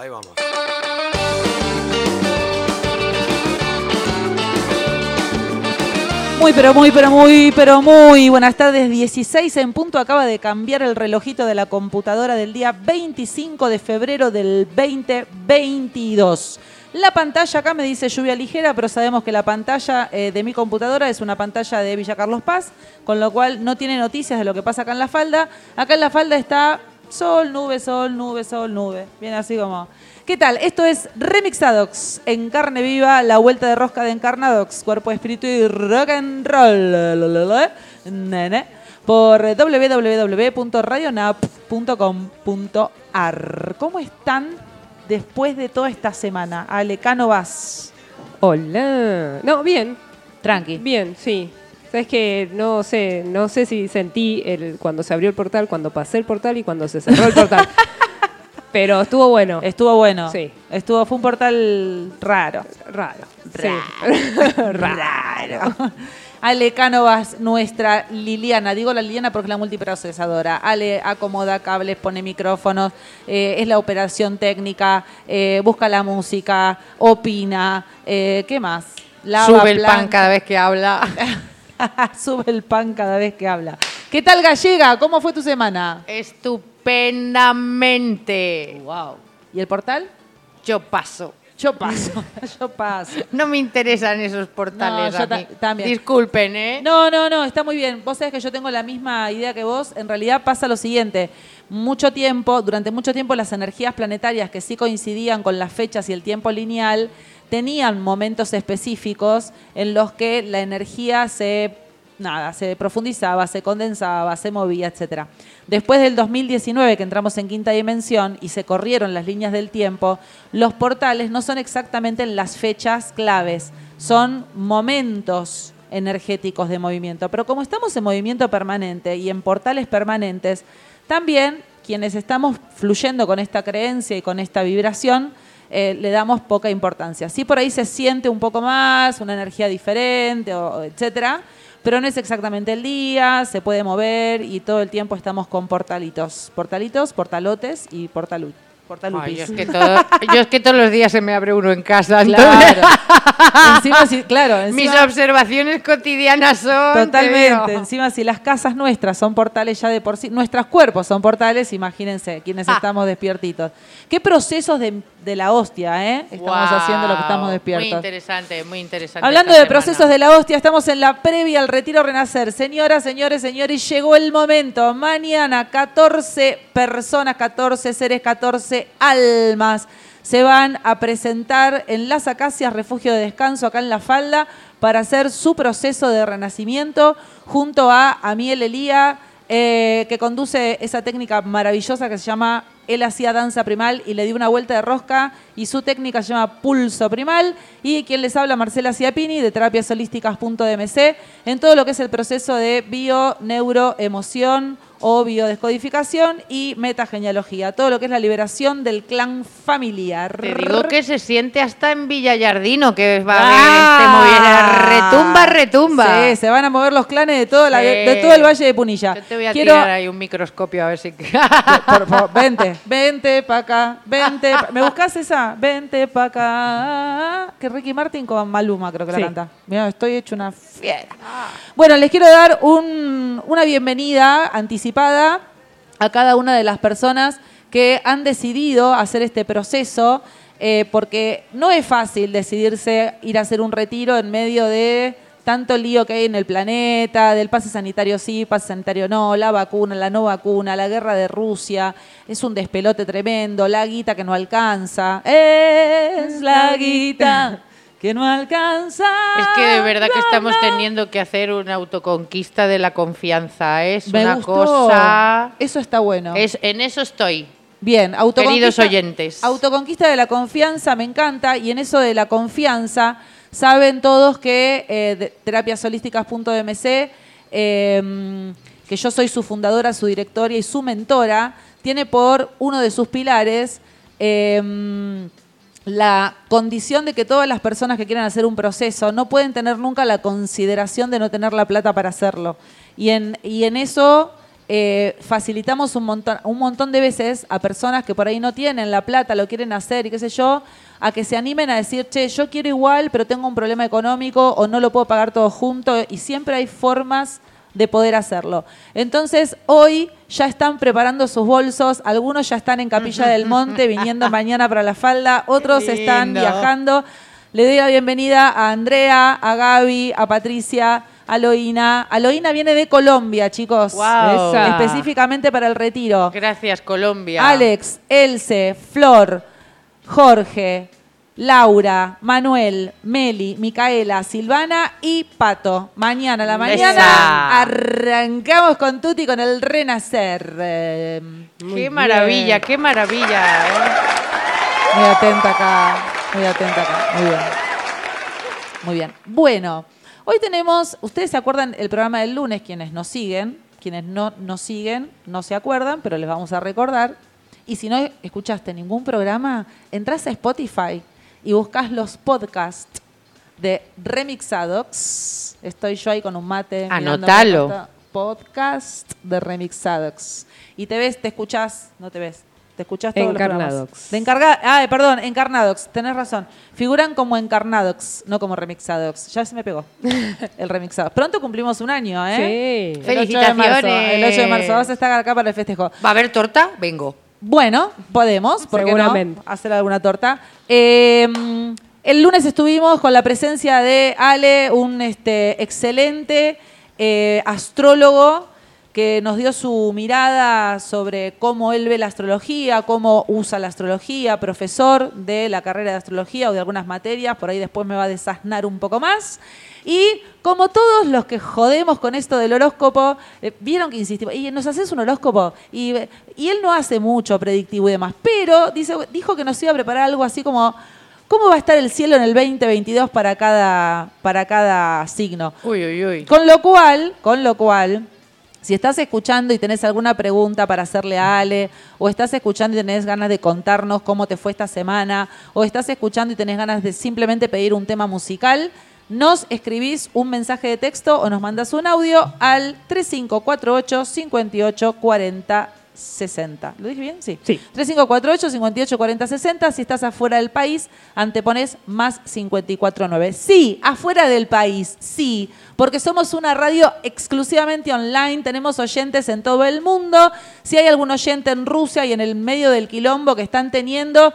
Ahí vamos. Muy, pero muy, pero muy, pero muy buenas tardes. 16 en punto. Acaba de cambiar el relojito de la computadora del día 25 de febrero del 2022. La pantalla acá me dice lluvia ligera, pero sabemos que la pantalla eh, de mi computadora es una pantalla de Villa Carlos Paz, con lo cual no tiene noticias de lo que pasa acá en la falda. Acá en la falda está sol, nube, sol, nube, sol, nube. Viene así como. ¿Qué tal? Esto es Remixadox en carne viva, la vuelta de rosca de Encarnadox, cuerpo, espíritu y rock and roll. Nene. Por www.radionap.com.ar. ¿Cómo están después de toda esta semana? Ale Cánovas. Hola. No, bien, Tranqui. bien, sí. Sabes que no sé, no sé si sentí el cuando se abrió el portal, cuando pasé el portal y cuando se cerró el portal. Pero estuvo bueno. Estuvo bueno. Sí. Estuvo, fue un portal raro. Raro. Raro. Ale Cánovas, nuestra Liliana. Digo la Liliana porque es la multiprocesadora. Ale acomoda cables, pone micrófonos, eh, es la operación técnica, eh, busca la música, opina. eh, ¿Qué más? Lava, Sube el pan cada vez que habla. Sube el pan cada vez que habla. ¿Qué tal, Gallega? ¿Cómo fue tu semana? Estupendamente. Wow. ¿Y el portal? Yo paso. Yo paso, yo paso. No me interesan esos portales No, yo a mí. también. Disculpen, ¿eh? No, no, no, está muy bien. Vos sabés que yo tengo la misma idea que vos. En realidad pasa lo siguiente. Mucho tiempo, durante mucho tiempo, las energías planetarias que sí coincidían con las fechas y el tiempo lineal tenían momentos específicos en los que la energía se nada, se profundizaba, se condensaba, se movía, etcétera. Después del 2019, que entramos en quinta dimensión y se corrieron las líneas del tiempo, los portales no son exactamente en las fechas claves, son momentos energéticos de movimiento. Pero como estamos en movimiento permanente y en portales permanentes, también quienes estamos fluyendo con esta creencia y con esta vibración, eh, le damos poca importancia. Sí, por ahí se siente un poco más, una energía diferente, o, etcétera, pero no es exactamente el día, se puede mover y todo el tiempo estamos con portalitos. Portalitos, portalotes y portalu portalupis. Ay, yo, es que todo- yo es que todos los días se me abre uno en casa. Claro. encima, sí, claro, Mis observaciones cotidianas son. te Totalmente. Encima, si las casas nuestras son portales ya de por sí, nuestros cuerpos son portales, imagínense, quienes Ah. estamos despiertitos. ¿Qué procesos de, de la hostia, eh? Estamos haciendo lo que estamos Muy despiertos. interesante, muy interesante. Hablando de procesos de la hostia, estamos en la previa al retiro renacer. Señoras, señores, señores, llegó el momento. Mañana 14 personas, 14 seres, 14 almas se van a presentar en Las Acacias, refugio de descanso acá en La Falda, para hacer su proceso de renacimiento junto a Amiel Elía, eh, que conduce esa técnica maravillosa que se llama él hacía danza primal y le dio una vuelta de rosca y su técnica se llama pulso primal. Y quien les habla, Marcela Ciapini, de terapiasolísticas.dmc, en todo lo que es el proceso de bio, neuro, emoción o biodescodificación y metagenealogía, todo lo que es la liberación del clan familiar. Te digo que se siente hasta en Villallardino que va a Ah. haber este. Retumba, retumba. Sí, se van a mover los clanes de, la- todo el Valle de Punilla. Yo te voy a Quiero, tirar ahí un microscopio a ver si. Por favor, vente, vente pa' acá, vente. pa- ¿Me buscas esa? Vente pa' acá. Que Ricky Martin con Maluma creo que Sí. la canta. Mira, estoy hecho una fiera. Bueno, les quiero dar un- una bienvenida anticipada a cada una de las personas que han decidido hacer este proceso, eh, porque no es fácil decidirse ir a hacer un retiro en medio de tanto lío que hay en el planeta, del pase sanitario sí, pase sanitario no, la vacuna, la no vacuna, la guerra de Rusia, es un despelote tremendo, la guita que no alcanza, es la guita que no alcanza. Es que de verdad que estamos teniendo que hacer una autoconquista de la confianza. Es Me una gustó. cosa. Eso está bueno. Es, en eso estoy. Bien, autoconquista. Queridos oyentes. Autoconquista de la confianza me encanta y en eso de la confianza saben todos que eh, terapiasolísticas.mc, eh, que yo soy su fundadora, su directora y su mentora, tiene por uno de sus pilares eh, la condición de que todas las personas que quieran hacer un proceso no pueden tener nunca la consideración de no tener la plata para hacerlo. Y en, y en eso eh, facilitamos un montón, un montón de veces a personas que por ahí no tienen la plata, lo quieren hacer y qué sé yo, a que se animen a decir, che, yo quiero igual, pero tengo un problema económico o no lo puedo pagar todo junto. Y siempre hay formas de poder hacerlo. Entonces, hoy ya están preparando sus bolsos, algunos ya están en Capilla del Monte viniendo mañana para la falda, otros están viajando. Le doy la bienvenida a Andrea, a Gaby, a Patricia, a Loina. Aloina viene de Colombia, chicos. Esa. Específicamente para el retiro. Gracias, Colombia. Alex, Else, Flor, Jorge, Laura, Manuel, Meli, Micaela, Silvana y Pato. Mañana a la mañana Esa. arrancamos con Tuti con el renacer. Eh, Muy Qué bien. maravilla, qué maravilla. ¿eh? muy atenta acá, muy atenta acá. Muy bien. Muy bien. Bueno, hoy tenemos, ustedes se acuerdan el programa del lunes, quienes nos siguen, quienes no nos siguen, no se acuerdan, pero les vamos a recordar. Y si no escuchaste ningún programa, entras a Spotify y buscas los podcasts de Remixadox. Estoy yo ahí con un mate. Anotalo. Podcast de Remixadox. Y te ves, te escuchás, no te ves. Te escuchás todos los. Encarnadox. De encarga, ah, perdón, Encarnadox, tenés razón. Figuran como Encarnadox, no como Remixadox. Ya se me pegó el Remixadox. Pronto cumplimos un año, ¿eh? Sí. El 8 de marzo, Felicitaciones. El 8 de marzo. Vas a estar acá para el festejo. ¿Va a haber torta? Vengo. Bueno, podemos, ¿por qué Seguramente. no? Hacer alguna torta. Eh, el lunes estuvimos con la presencia de Ale, un este, excelente eh, astrólogo que nos dio su mirada sobre cómo él ve la astrología, cómo usa la astrología, profesor de la carrera de astrología o de algunas materias, por ahí después me va a desasnar un poco más. Y como todos los que jodemos con esto del horóscopo, eh, vieron que insistimos, y nos haces un horóscopo, y, y él no hace mucho predictivo y demás, pero dice, dijo que nos iba a preparar algo así como, ¿cómo va a estar el cielo en el 2022 para cada, para cada signo? Uy, uy, uy. Con lo cual, con lo cual, si estás escuchando y tenés alguna pregunta para hacerle a Ale, o estás escuchando y tenés ganas de contarnos cómo te fue esta semana, o estás escuchando y tenés ganas de simplemente pedir un tema musical, nos escribís un mensaje de texto o nos mandas un audio al 3548 58 40 60. ¿Lo dije bien? Sí. Sí. 3548 58 40 60. Si estás afuera del país, antepones más 549. Sí, afuera del país, sí, porque somos una radio exclusivamente online, tenemos oyentes en todo el mundo. Si hay algún oyente en Rusia y en el medio del quilombo que están teniendo,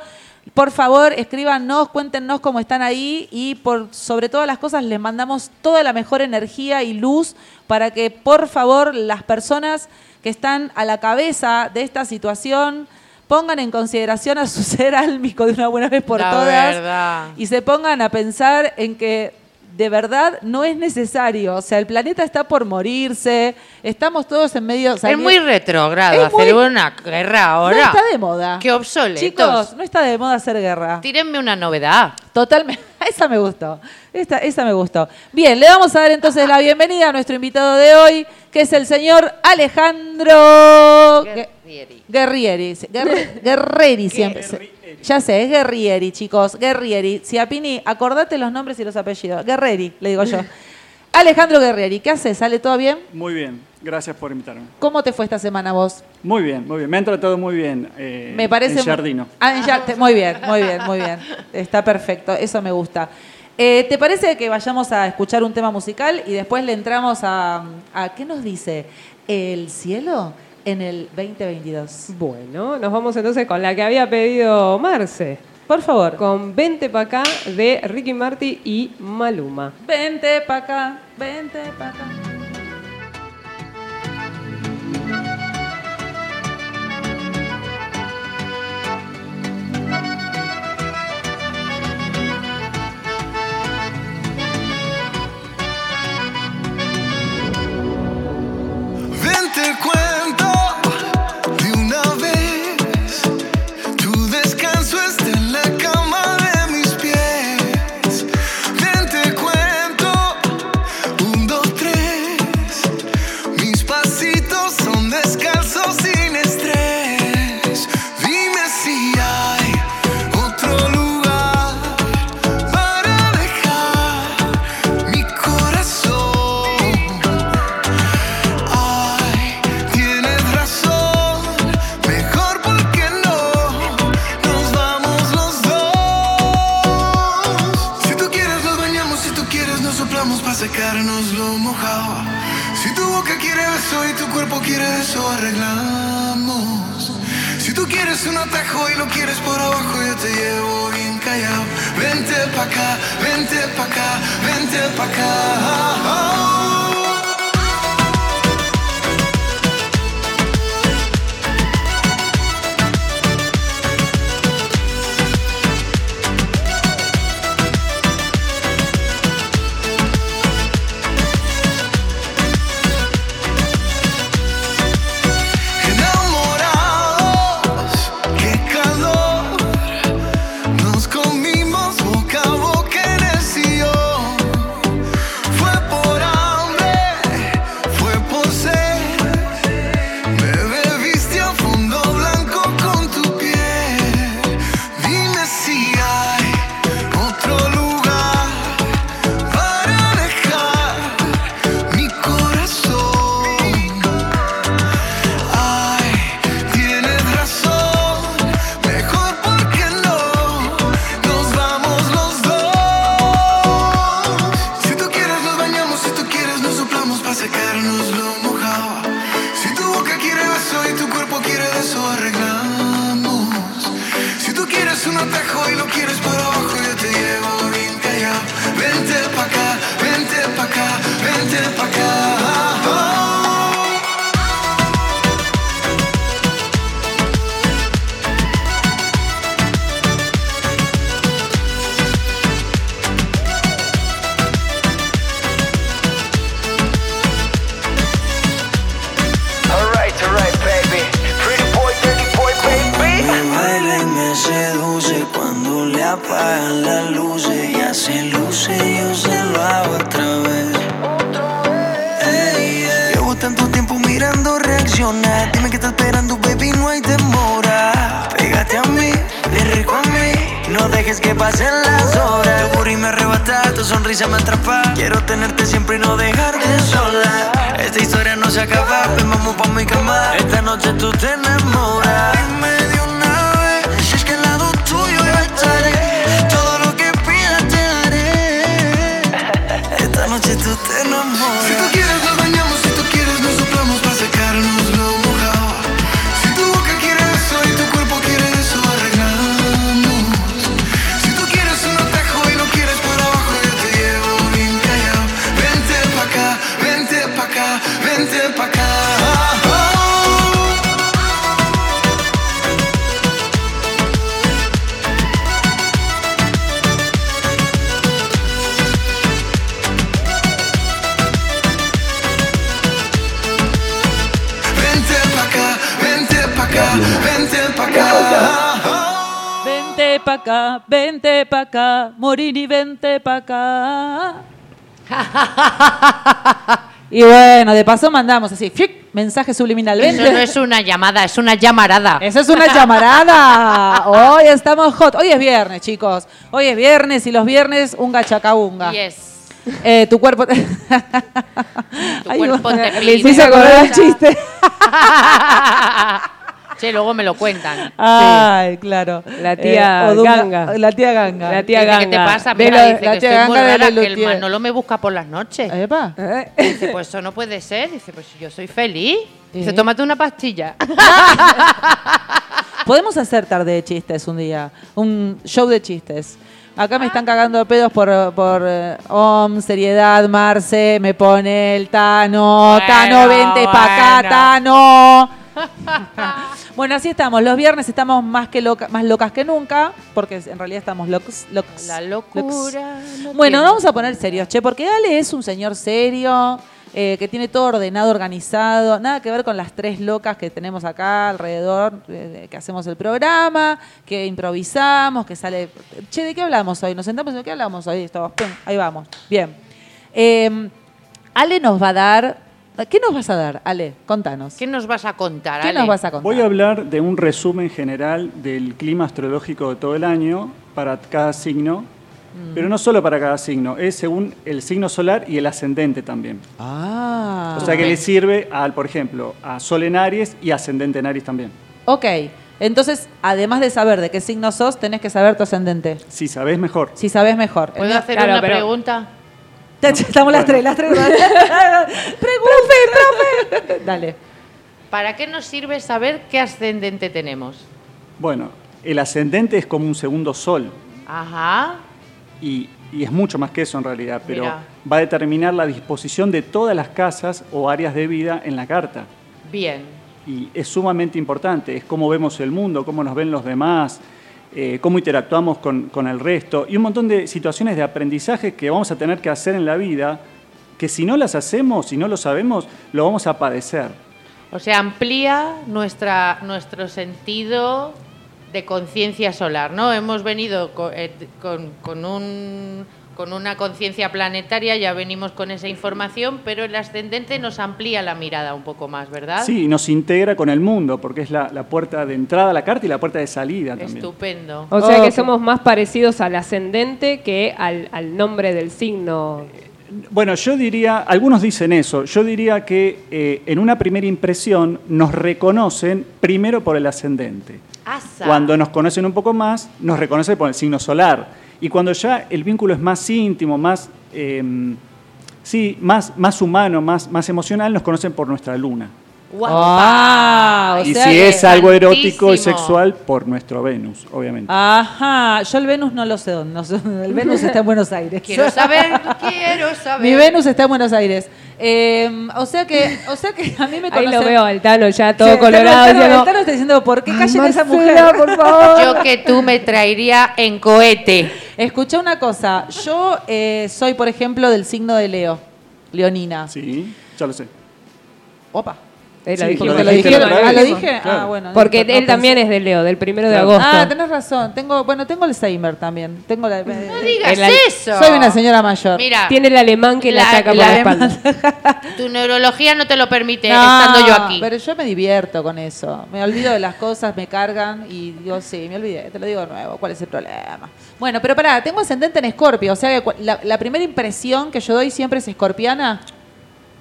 por favor, escríbanos, cuéntenos cómo están ahí y por sobre todas las cosas les mandamos toda la mejor energía y luz para que por favor las personas que están a la cabeza de esta situación pongan en consideración a su ser álmico de una buena vez por La todas verdad. y se pongan a pensar en que de verdad no es necesario. O sea, el planeta está por morirse, estamos todos en medio... o sea, es muy muy- hacer una guerra no ahora. está de moda. Qué obsoletos. Chicos, no está de moda hacer guerra. Tírenme una novedad. Totalmente. Esa me gustó. Esta, esa me gustó. Bien, le vamos a dar entonces la bienvenida a nuestro invitado de hoy, que es el señor Alejandro Gue- Guerrieri. Guerrieri. Guerrieri siempre. Ya sé, es Guerrieri, chicos. Guerrieri. Ciapini, acordate los nombres y los apellidos. Guerrieri, le digo yo. Alejandro Guerrieri, ¿qué haces? ¿Sale todo bien? Muy bien, gracias por invitarme. ¿Cómo te fue esta semana vos? Muy bien, muy bien. Me han tratado muy bien. eh, Me parece. En Jardino. Ah, en Muy bien, muy bien, muy bien. Está perfecto, eso me gusta. Eh, ¿Te parece que vayamos a escuchar un tema musical y después le entramos a, a ¿qué nos dice? El cielo en el 2022. Bueno, nos vamos entonces con la que había pedido Marce. Por favor. Con Vente pa' acá de Ricky Marty y Maluma. Vente pa' acá, vente pa' acá. Ven vente pa' acá, vente pa' acá. Enamoras. Si tú quieres nos bañamos, acá, vente pa' acá, Morini, vente pa' acá. y bueno, de paso mandamos así, mensaje subliminal. Eso no es una llamada, es una llamarada. Esa es una llamarada. Hoy estamos hot. Hoy es viernes, chicos. Hoy es viernes y los viernes un gachacaunga. Yes. Eh, tu cuerpo. tu cuerpo te pide. acordar el chiste. Sí, luego me lo cuentan. Ay, claro. Eh, La tía Odunga- Ganga. La tía Ganga. La tía Ganga. ¿Qué te pasa? De Mira, la- dice la que tía estoy muy Ganga de rara, que el. Manolo me busca por las noches. Epa. Dice, pues eso no puede ser. Dice, pues yo soy feliz. Dice, tómate una pastilla. Podemos hacer tarde de chistes un día. Un show de chistes. Acá me están cagando de pedos por, por eh, Om, seriedad, Marce, me pone el Tano, Bueno, Tano, vente pa' acá, bueno. Tano. bueno, así estamos. Los viernes estamos más que loca, más locas que nunca, porque en realidad estamos locos. locos La locos. locura. no Bueno, vamos a poner serios, che, porque Ale es un señor serio, eh, que tiene todo ordenado, organizado, nada que ver con las tres locas que tenemos acá alrededor, eh, que hacemos el programa, que improvisamos, que sale... Che, ¿de qué hablamos hoy? Nos sentamos, ¿de qué hablamos hoy? Pum, ahí vamos. Bien. Eh, Ale nos va a dar... ¿Qué nos vas a dar, Ale? Contanos. ¿Qué nos vas a contar, ¿Qué Ale? nos vas a contar? Voy a hablar de un resumen general del clima astrológico de todo el año para cada signo, pero no solo para cada signo, es según el signo solar y el ascendente también. Ah. O sea que le sirve al, por ejemplo, a Sol en Aries y ascendente en Aries también. Ok. Entonces, además de saber de qué signo sos, tenés que saber tu ascendente. Si sabés mejor. Si sabés mejor. ¿Puedo hacer claro, una pero- pregunta? Estamos las tres, las tres. Pregunte, profe. Dale. ¿Para qué nos sirve saber qué ascendente tenemos? Bueno, el ascendente es como un segundo sol Ajá. y, y es mucho más que eso en realidad, pero Mira. va a determinar la disposición de todas las casas o áreas de vida en la carta. Bien. Y es sumamente importante, es cómo vemos el mundo, cómo nos ven los demás, eh, cómo interactuamos con, con el resto y un montón de situaciones de aprendizaje que vamos a tener que hacer en la vida, que si no las hacemos, si no lo sabemos, lo vamos a padecer. O sea, amplía nuestra, nuestro sentido de conciencia solar, ¿no? Hemos venido eh, con, con un- con una conciencia planetaria, ya venimos con esa información, pero el ascendente nos amplía la mirada un poco más, ¿verdad? Sí, y nos integra con el mundo, porque es la, la puerta de entrada a la carta y la puerta de salida también. Estupendo. O sea que somos más parecidos al ascendente que al, al nombre del signo. Bueno, yo diría, algunos dicen eso, yo diría que eh, en una primera impresión nos reconocen primero por el ascendente. Asa. Cuando nos conocen un poco más, nos reconocen por el signo solar. Y cuando ya el vínculo es más íntimo, más, eh, sí, más, más humano, más, más emocional, nos conocen por nuestra luna. Ah, o y sea si es algo erótico y sexual, por nuestro Venus, obviamente. Ajá, yo el Venus no lo sé dónde. no sé dónde. El Venus está en Buenos Aires. Quiero saber, quiero saber. Mi Venus está en Buenos Aires. Eh, o sea que, o sea que a mí me Ahí conocen. lo veo al Tano ya todo colorado. el Tano- diciendo, el Tano está diciendo, ¿por qué callen a esa "Marcela, mujer? por favor. Yo que tú me traería en cohete. Escucha una cosa. Yo eh, soy, por ejemplo, del signo de Leo. Leonina. Sí, ya lo sé. Opa. Eh, lo Sí, dijimos. porque ¿Te lo dijiste dijeron? la Ah, ¿lo dije? Claro. Ah, bueno. Porque no él también es de Leo, del primero de agosto. Ah, tenés razón. Tengo, bueno, tengo Alzheimer también. Tengo la, No digas El al- eso. Soy una señora mayor. Mira, Tiene el alemán que le La- ataca por la la espalda. tu neurología no te lo permite No, estando yo aquí. Pero yo me divierto con eso. Me olvido de las cosas, me cargan y digo, sí, me olvidé, te lo digo de nuevo, ¿cuál es el problema? Bueno, pero pará, tengo ascendente en Escorpio, o sea la, la primera impresión que yo doy siempre es escorpiana.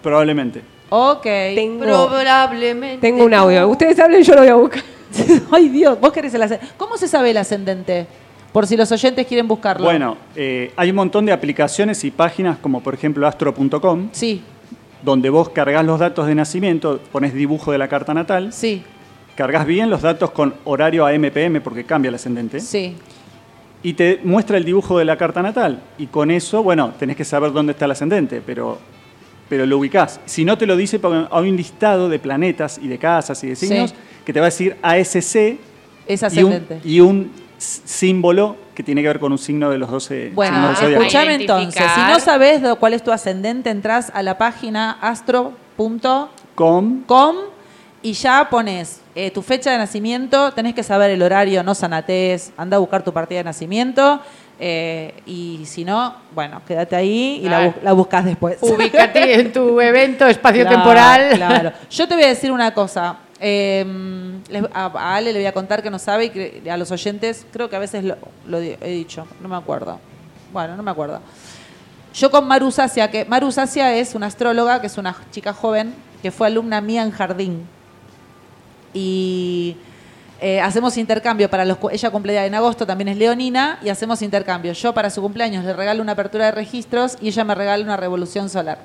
Probablemente. Ok. Tengo, Probablemente. tengo un audio. Ustedes hablen, yo lo voy a buscar. Ay Dios, vos querés el ascendente. ¿Cómo se sabe el ascendente? Por si los oyentes quieren buscarlo. Bueno, eh, hay un montón de aplicaciones y páginas como por ejemplo astro.com, Sí, donde vos cargas los datos de nacimiento, pones dibujo de la carta natal, sí, cargas bien los datos con horario AM/PM porque cambia el ascendente sí. y te muestra el dibujo de la carta natal y con eso, bueno, tenés que saber dónde está el ascendente, pero pero lo ubicás. Si no te lo dice, porque hay un listado de planetas y de casas y de Sí. signos que te va a decir ASC Es y un, y símbolo que tiene que ver con un signo de los 12 Bueno, signos del escuchame entonces. Si no sabes cuál es tu ascendente, entras a la página astro.com Com, y ya pones eh, tu fecha de nacimiento, tenés que saber el horario, no sanatés, anda a buscar tu partida de nacimiento eh, y si no, bueno, quédate ahí y la, Claro. la buscas después. Ubícate en tu evento Claro, espacio-temporal. Claro. Yo te voy a decir una cosa. Eh, les- a, Ale le voy a contar que no sabe y que a los oyentes creo que a veces lo, he dicho, no me acuerdo. Bueno, no me acuerdo. Yo con Maru Sacia, que Maru Sacia es una astróloga, que es una chica joven, que fue alumna mía en jardín. Y eh, hacemos intercambio para los... Ella cumple en agosto, también es leonina, y hacemos intercambio. Yo para su cumpleaños le regalo una apertura de registros y ella me regala una revolución solar.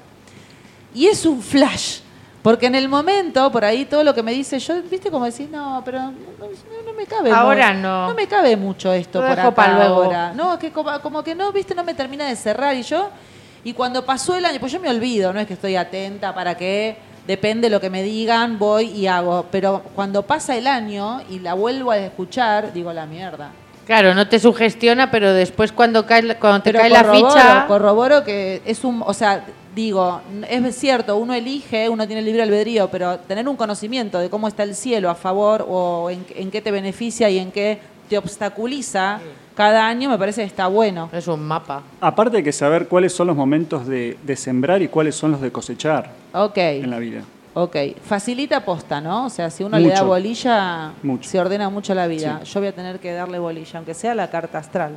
Y es un flash. Porque en el momento, por ahí, todo lo que me dice, yo, viste, como decir, no, pero no, me cabe. Ahora no. No me cabe mucho esto por acá luego. ahora. No, que como, como que no, viste, no me termina de cerrar. Y yo, y cuando pasó el año, pues yo me olvido, no es que estoy atenta para que, depende lo que me digan, voy y hago. Pero cuando pasa el año y la vuelvo a escuchar, digo, la mierda. Claro, no te sugestiona, pero después cuando, cae, la- cuando te Pero cae la corroboro, ficha... corroboro que es un, o sea, digo, es cierto, uno elige, uno tiene el libre albedrío, pero tener un conocimiento de cómo está el cielo a favor o en, en qué te beneficia y en qué te obstaculiza cada año me parece que está bueno. Es un mapa. aparte hay que saber cuáles son los momentos de, de sembrar y cuáles son los de cosechar Ok, en la vida. ok. Facilita posta, ¿no? O sea, si uno le da bolilla, Mucho. se ordena mucho la vida. Sí. Yo voy a tener que darle bolilla, aunque sea la carta astral,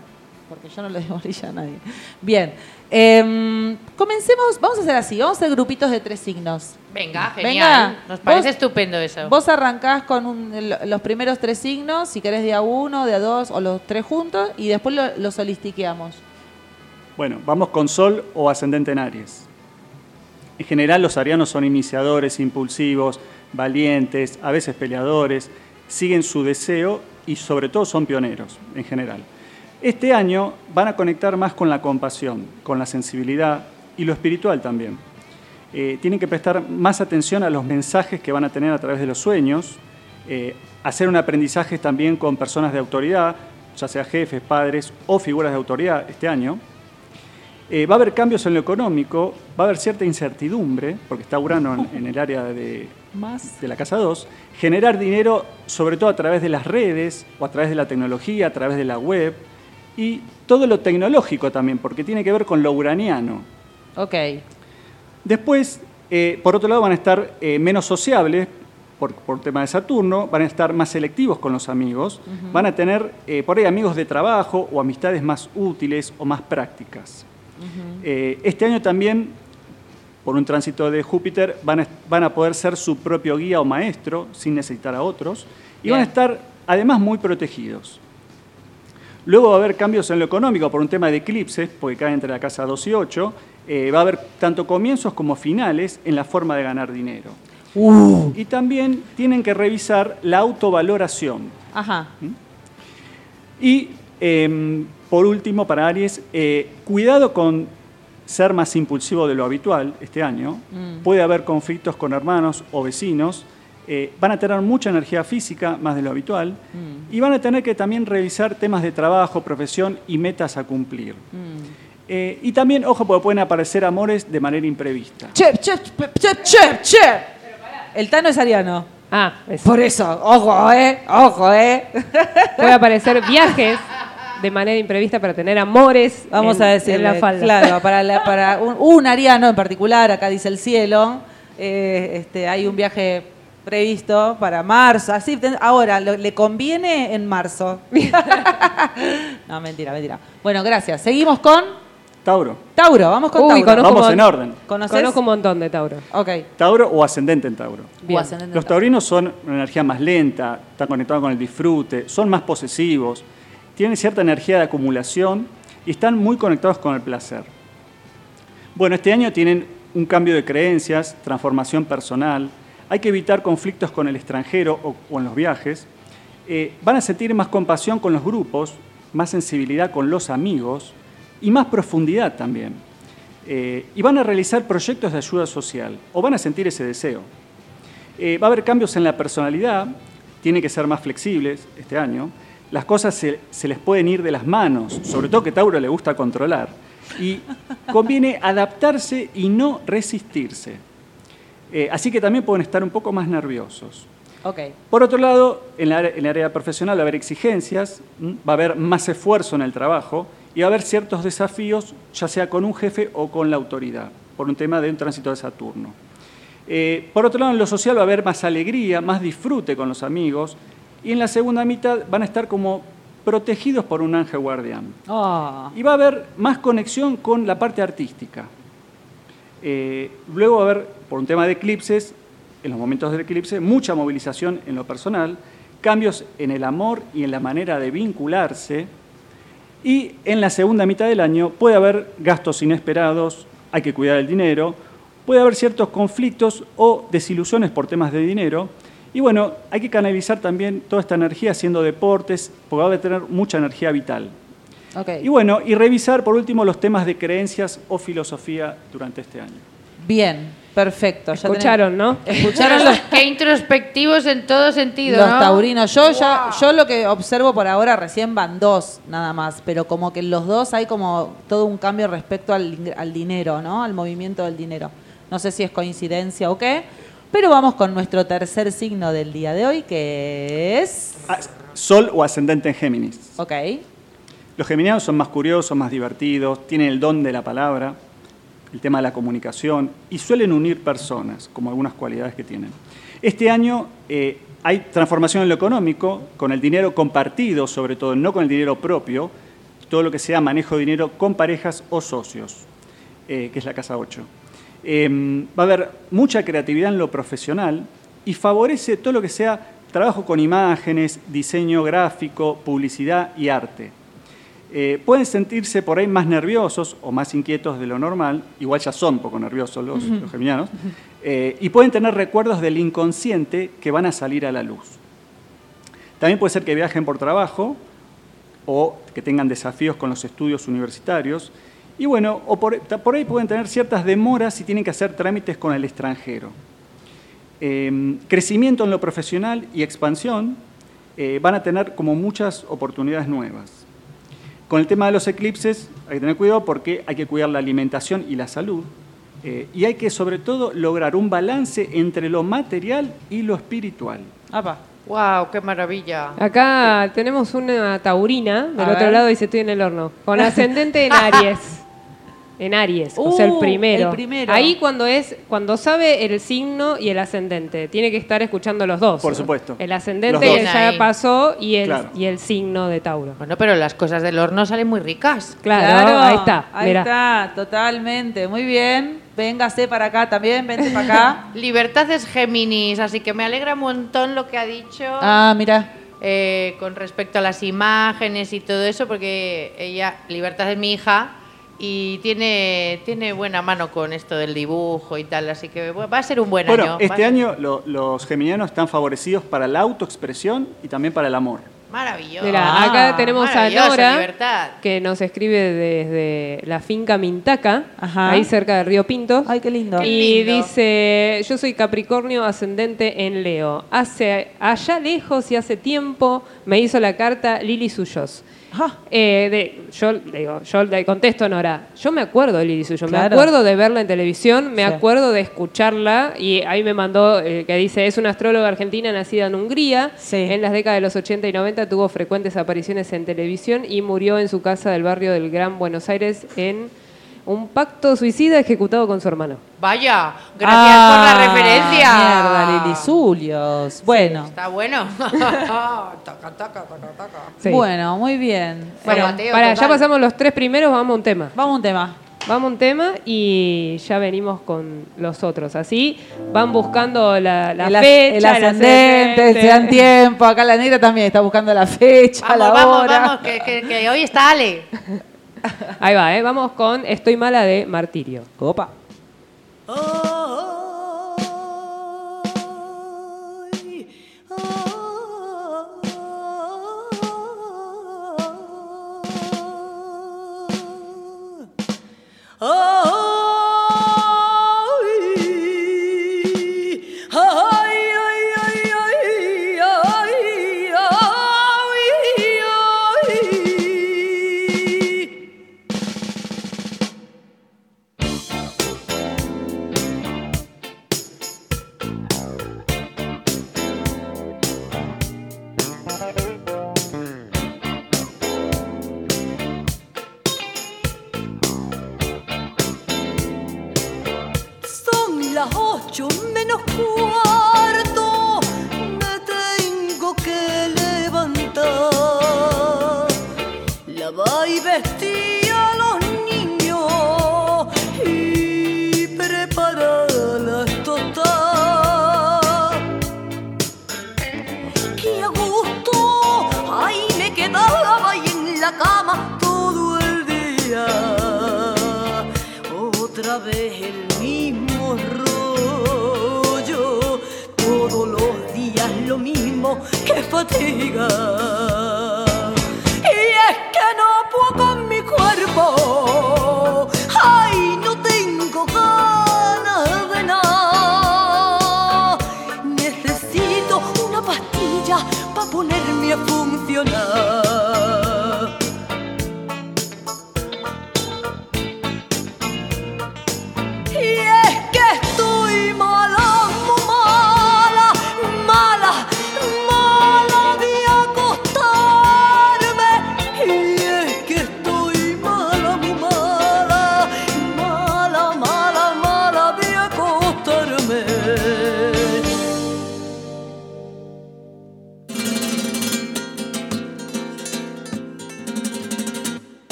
porque yo no le doy bolilla a nadie. Bien, em, comencemos, vamos a hacer así, vamos a hacer grupitos de tres signos. Venga, genial. Venga, Nos parece vos- estupendo eso. Vos arrancás con un- lo- los primeros tres signos, si querés de a uno, de a dos o los tres juntos, y después lo- los solistiqueamos. Bueno, vamos con Sol o ascendente en Aries. En general los arianos son iniciadores, impulsivos, valientes, a veces peleadores, siguen su deseo y sobre todo son pioneros en general. Este año van a conectar más con la compasión, con la sensibilidad y lo espiritual también. Eh, tienen que prestar más atención a los mensajes que van a tener a través de los sueños, eh, hacer un aprendizaje también con personas de autoridad, ya sea jefes, padres o figuras de autoridad este año. Eh, va a haber cambios en lo económico, va a haber cierta incertidumbre, porque está Urano en, en el área de, Más. de la casa 2, generar dinero sobre todo a través de las redes o a través de la tecnología, a través de la web y todo lo tecnológico también, porque tiene que ver con lo uraniano. Ok. Después, eh, por otro lado, van a estar eh, menos sociables por, por tema de Saturno, van a estar más selectivos con los amigos, van a tener eh, por ahí amigos de trabajo o amistades más útiles o más prácticas. Este año también, por un tránsito de Júpiter, van a, van a poder ser su propio guía o maestro sin necesitar a otros y van a estar además muy protegidos. Luego va a haber cambios en lo económico por un tema de eclipses, porque cae entre la casa 2 y 8. Eh, va a haber tanto comienzos como finales en la forma de ganar dinero. Y también tienen que revisar la autovaloración. Ajá. Y em, por último, para Aries, eh, cuidado con ser más impulsivo de lo habitual este año. Puede haber conflictos con hermanos o vecinos. Eh, van a tener mucha energía física, más de lo habitual. Y van a tener que también revisar temas de trabajo, profesión y metas a cumplir. Eh, y también, ojo, porque pueden aparecer amores de manera imprevista. Chef, chef, chef, chef, chef. El Tano es ariano. Ah, es- Por eso, ojo, eh, ojo, eh. puede aparecer viajes de manera imprevista para tener amores Vamos en, a decir la falda. Claro, para, la- para un, un ariano en particular, acá dice el cielo, eh, este, hay un viaje previsto para marzo. Así, ahora, lo- le conviene en marzo. no, mentira, mentira. Bueno, gracias. Seguimos con Tauro. Tauro, vamos con Uy, Tauro. Vamos en orden. ¿Conoces? Conozco un montón de Tauro. Ok. Tauro o ascendente en Tauro. Ascendente Los taurinos son una energía más lenta, están conectados con el disfrute, son más posesivos, tienen cierta energía de acumulación y están muy conectados con el placer. Bueno, este año tienen un cambio de creencias, transformación personal, hay que evitar conflictos con el extranjero o, o en los viajes, Eh, van a sentir más compasión con los grupos, más sensibilidad con los amigos y más profundidad también. Eh, y van a realizar proyectos de ayuda social o van a sentir ese deseo. Eh, va a haber cambios en la personalidad, tienen que ser más flexibles este año. Las cosas se, les pueden ir de las manos, sobre todo que Tauro le gusta controlar. Y conviene adaptarse y no resistirse. Eh, así que también pueden estar un poco más nerviosos. Por otro lado, en la, en el área profesional va a haber exigencias, va a haber más esfuerzo en el trabajo y va a haber ciertos desafíos, ya sea con un jefe o con la autoridad, por un tema de un tránsito de Saturno. Eh, por otro lado, en lo social va a haber más alegría, más disfrute con los amigos y en la segunda mitad van a estar como protegidos por un ángel guardián. Ah. Y va a haber más conexión con la parte artística. Eh, luego va a haber, por un tema de eclipses, en los momentos del eclipse, mucha movilización en lo personal, cambios en el amor y en la manera de vincularse. Y en la segunda mitad del año puede haber gastos inesperados, hay que cuidar el dinero, puede haber ciertos conflictos o desilusiones por temas de dinero. Y bueno, hay que canalizar también toda esta energía haciendo deportes, porque va a tener mucha energía vital. Y bueno, y revisar por último los temas de creencias o filosofía durante este año. Bien, perfecto. Ya Escucharon, ¿no? Escucharon los, Qué introspectivos en todo sentido, los ¿no? taurinos. Yo ya, yo lo que observo por ahora recién van dos nada más, pero como que en los dos hay como todo un cambio respecto al, al dinero, ¿no? Al movimiento del dinero. No sé si es coincidencia o qué, pero vamos con nuestro tercer signo del día de hoy, que es... Ah, Sol o ascendente en Géminis. Ok. Los geminianos son más curiosos, más divertidos, tienen el don de la palabra, el tema de la comunicación y suelen unir personas, como algunas cualidades que tienen. Este año eh, hay transformación en lo económico, con el dinero compartido, sobre todo, no con el dinero propio, todo lo que sea manejo de dinero con parejas o socios, eh, que es la casa 8. Eh, va a haber mucha creatividad en lo profesional y favorece todo lo que sea trabajo con imágenes, diseño gráfico, publicidad y arte. Eh, pueden sentirse por ahí más nerviosos o más inquietos de lo normal, igual ya son poco nerviosos los, los geminianos, eh, y pueden tener recuerdos del inconsciente que van a salir a la luz. También puede ser que viajen por trabajo o que tengan desafíos con los estudios universitarios. Y bueno, o por, por ahí pueden tener ciertas demoras si tienen que hacer trámites con el extranjero. Eh, crecimiento en lo profesional y expansión eh, van a tener como muchas oportunidades nuevas. Con el tema de los eclipses hay que tener cuidado porque hay que cuidar la alimentación y la salud. eh, y hay que sobre todo lograr un balance entre lo material y lo espiritual. Apa. ¡Wow! ¡Qué maravilla! Acá tenemos una taurina, del A otro ver. lado dice estoy en el horno, con ascendente en Aries. En Aries, o sea, el Uh, primero. el primero. Ahí cuando es, cuando sabe el signo y el ascendente, tiene que estar escuchando los dos. Por supuesto. El ascendente dos. que ya pasó y el, Claro. y el signo de Tauro. Bueno, pero las cosas del horno salen muy ricas. Claro, ahí está. Ahí mirá. está, totalmente. Muy bien. Véngase para acá también, vente para acá. Libertad es Géminis, así que me alegra un montón lo que ha dicho Ah, mira. eh, con respecto a las imágenes y todo eso, porque ella, Libertad es mi hija y tiene, tiene buena mano con esto del dibujo y tal, así que va a ser un buen Bueno, año. Este año lo- los geminianos están favorecidos para la autoexpresión y también para el amor. Maravilloso. Mira, Ah, acá tenemos a Nora, Libertad. que nos escribe desde la finca Mintaca, Ajá. ahí cerca del río Pinto. Ay, qué lindo. Qué Y lindo. dice, yo soy Capricornio ascendente en Leo. Hace allá lejos y hace tiempo me hizo la carta Lili Suyos. Ajá. Eh, de- yo le digo, yo le contesto Nora. Yo me acuerdo de Lili Suyo, me Claro. acuerdo de verla en televisión, me Sí. acuerdo de escucharla y ahí me mandó eh, que dice es una astróloga argentina nacida en Hungría. Sí. En las décadas de los 80 y 90 tuvo frecuentes apariciones en televisión y murió en su casa del barrio del Gran Buenos Aires en un pacto suicida ejecutado con su hermano. Vaya, gracias Ah, por la referencia. Mierda, Lili Zulios. Bueno. Está bueno. Taca, taca, taca, taca. Sí. Bueno, muy bien. Bueno, Mateo, para, ya pasamos los tres primeros, vamos a un tema. Vamos a un tema. Vamos a un tema y ya venimos con los otros. Así van buscando la, la el, fecha, el ascendente, ascendente. se dan tiempo. Acá la negra también está buscando la fecha, Vamos, la vamos, hora. vamos, que, que- que hoy está Ale. Ahí va, ¿eh? vamos con Estoy mala de Martirio. Opa. Son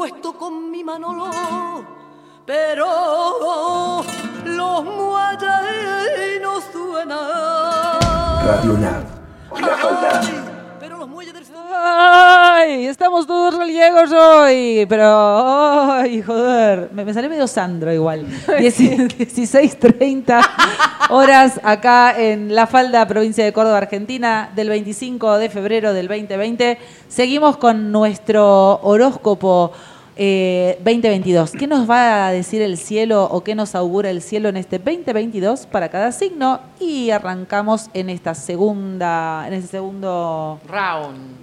acuesto con mi Manolo, pero los muelles no suenan. Radio Nav. La ¡Ay! Estamos todos reliegos hoy. Pero, ¡ay, joder! Me, me salió medio Sandro igual. Dieci- 16.30 horas acá en La Falda, provincia de Córdoba, Argentina, del 25 de febrero del 2020. Seguimos con nuestro horóscopo eh, 2022. ¿Qué nos va a decir el cielo o qué nos augura el cielo en este 2022 para cada signo? Y arrancamos en esta segunda, en este segundo Round.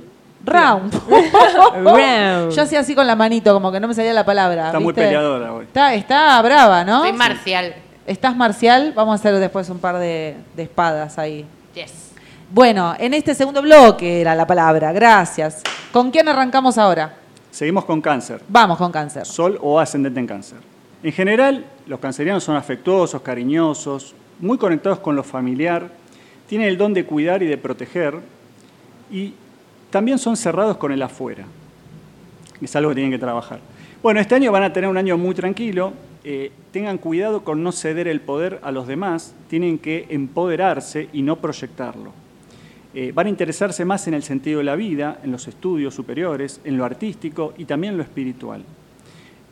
Round. Round. Yo hacía así con la manito, como que no me salía la palabra. Está muy peleadora hoy. Está, está brava, ¿no? Soy marcial. Estás marcial, vamos a hacer después un par de, de espadas ahí. Yes. Bueno, en este segundo bloque era la palabra, gracias. ¿Con quién arrancamos ahora? Seguimos con cáncer. Vamos con cáncer. Sol o ascendente en cáncer. En general, los cancerianos son afectuosos, cariñosos, muy conectados con lo familiar, tienen el don de cuidar y de proteger y también son cerrados con el afuera. Es algo que tienen que trabajar. Bueno, este año van a tener un año muy tranquilo. eh, tengan cuidado con no ceder el poder a los demás. Tienen que empoderarse y no proyectarlo. Eh, van a interesarse más en el sentido de la vida, en los estudios superiores, en lo artístico y también en lo espiritual.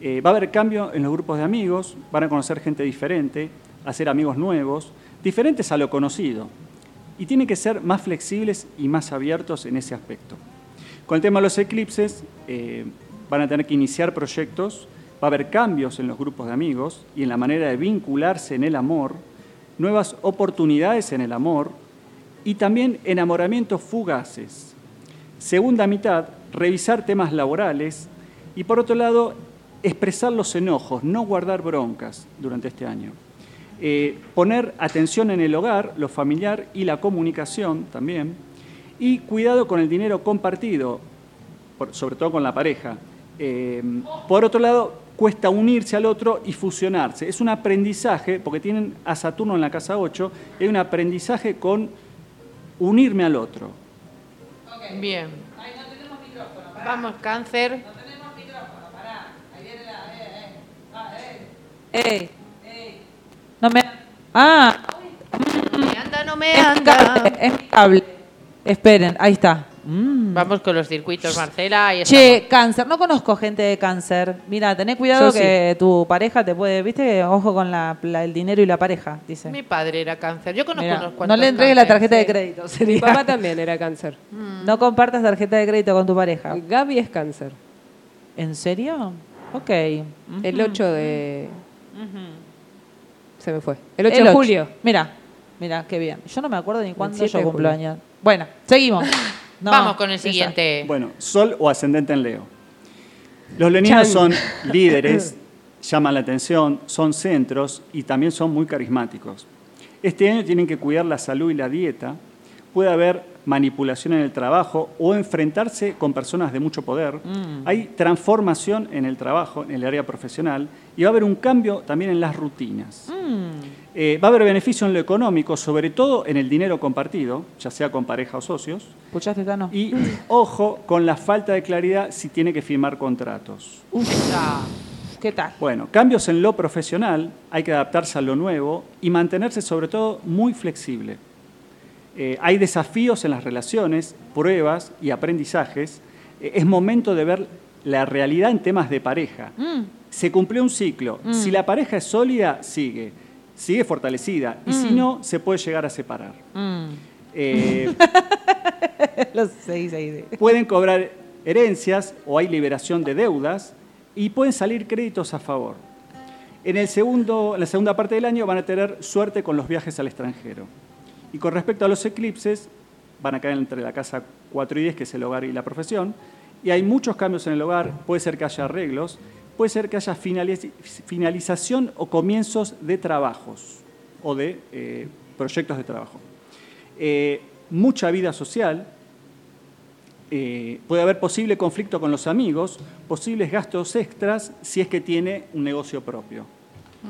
Eh, va a haber cambio en los grupos de amigos, van a conocer gente diferente, hacer amigos nuevos, diferentes a lo conocido. Y tienen que ser más flexibles y más abiertos en ese aspecto. Con el tema de los eclipses, eh, van a tener que iniciar proyectos, va a haber cambios en los grupos de amigos y en la manera de vincularse en el amor, nuevas oportunidades en el amor y también enamoramientos fugaces. Segunda mitad, revisar temas laborales y por otro lado, expresar los enojos, no guardar broncas durante este año. Eh, poner atención en el hogar, lo familiar y la comunicación también. Y cuidado con el dinero compartido, por- sobre todo con la pareja. Eh, por otro lado, cuesta unirse al otro y fusionarse. Es un aprendizaje, porque tienen a Saturno en la casa 8, hay un aprendizaje con unirme al otro. Bien. Vamos, cáncer. ¡Ey! No me... Ah, Me anda, no me es mi anda. cable, es mi cable. Esperen, ahí está. Mm. Vamos con los circuitos, Marcela. Ahí Che, cáncer, no conozco gente de cáncer. Mira, tené cuidado Yo sí. que tu pareja te puede, viste, ojo con la- la- el dinero y la pareja, dice. Mi padre era cáncer. Yo conozco Mirá, unos no cuantos. le entregues la tarjeta de sí. crédito, Mi sería. papá también era cáncer. No compartas tarjeta de crédito con tu pareja. Gaby es cáncer. ¿En serio? Ok. El 8 de... Se me fue. El El 8 de julio. Mira, mira, qué bien. Yo no me acuerdo ni cuándo 7 yo cumplo años. Bueno, seguimos. No, Vamos con el esa. siguiente. Bueno, Sol o ascendente en Leo. Los leoninos son líderes, llaman la atención, son centros y también son muy carismáticos. Este año tienen que cuidar la salud y la dieta. Puede haber manipulación en el trabajo o enfrentarse con personas de mucho poder. Hay transformación en el trabajo, en el área profesional, y va a haber un cambio también en las rutinas. Eh, va a haber beneficio en lo económico, sobre todo en el dinero compartido, ya sea con pareja o socios. ¿Escuchaste, Tano? Y ojo con la falta de claridad si tiene que firmar contratos. Ah, ¿Qué tal? Bueno, cambios en lo profesional, hay que adaptarse a lo nuevo y mantenerse sobre todo muy flexible. Eh, hay desafíos en las relaciones, pruebas y aprendizajes. Eh, es momento de ver la realidad en temas de pareja. Se cumplió un ciclo. Si la pareja es sólida, sigue. Sigue fortalecida. Y si no, se puede llegar a separar. Eh, Lo sé, sí, sí. pueden cobrar herencias o hay liberación de deudas y pueden salir créditos a favor. En, el segundo, en la segunda parte del año van a tener suerte con los viajes al extranjero. Y con respecto a los eclipses, van a caer entre la casa 4 y 10, que es el hogar y la profesión, y hay muchos cambios en el hogar, puede ser que haya arreglos, puede ser que haya finaliz- finalización o comienzos de trabajos o de eh, proyectos de trabajo. Eh, mucha vida social, eh, puede haber posible conflicto con los amigos, posibles gastos extras si es que tiene un negocio propio.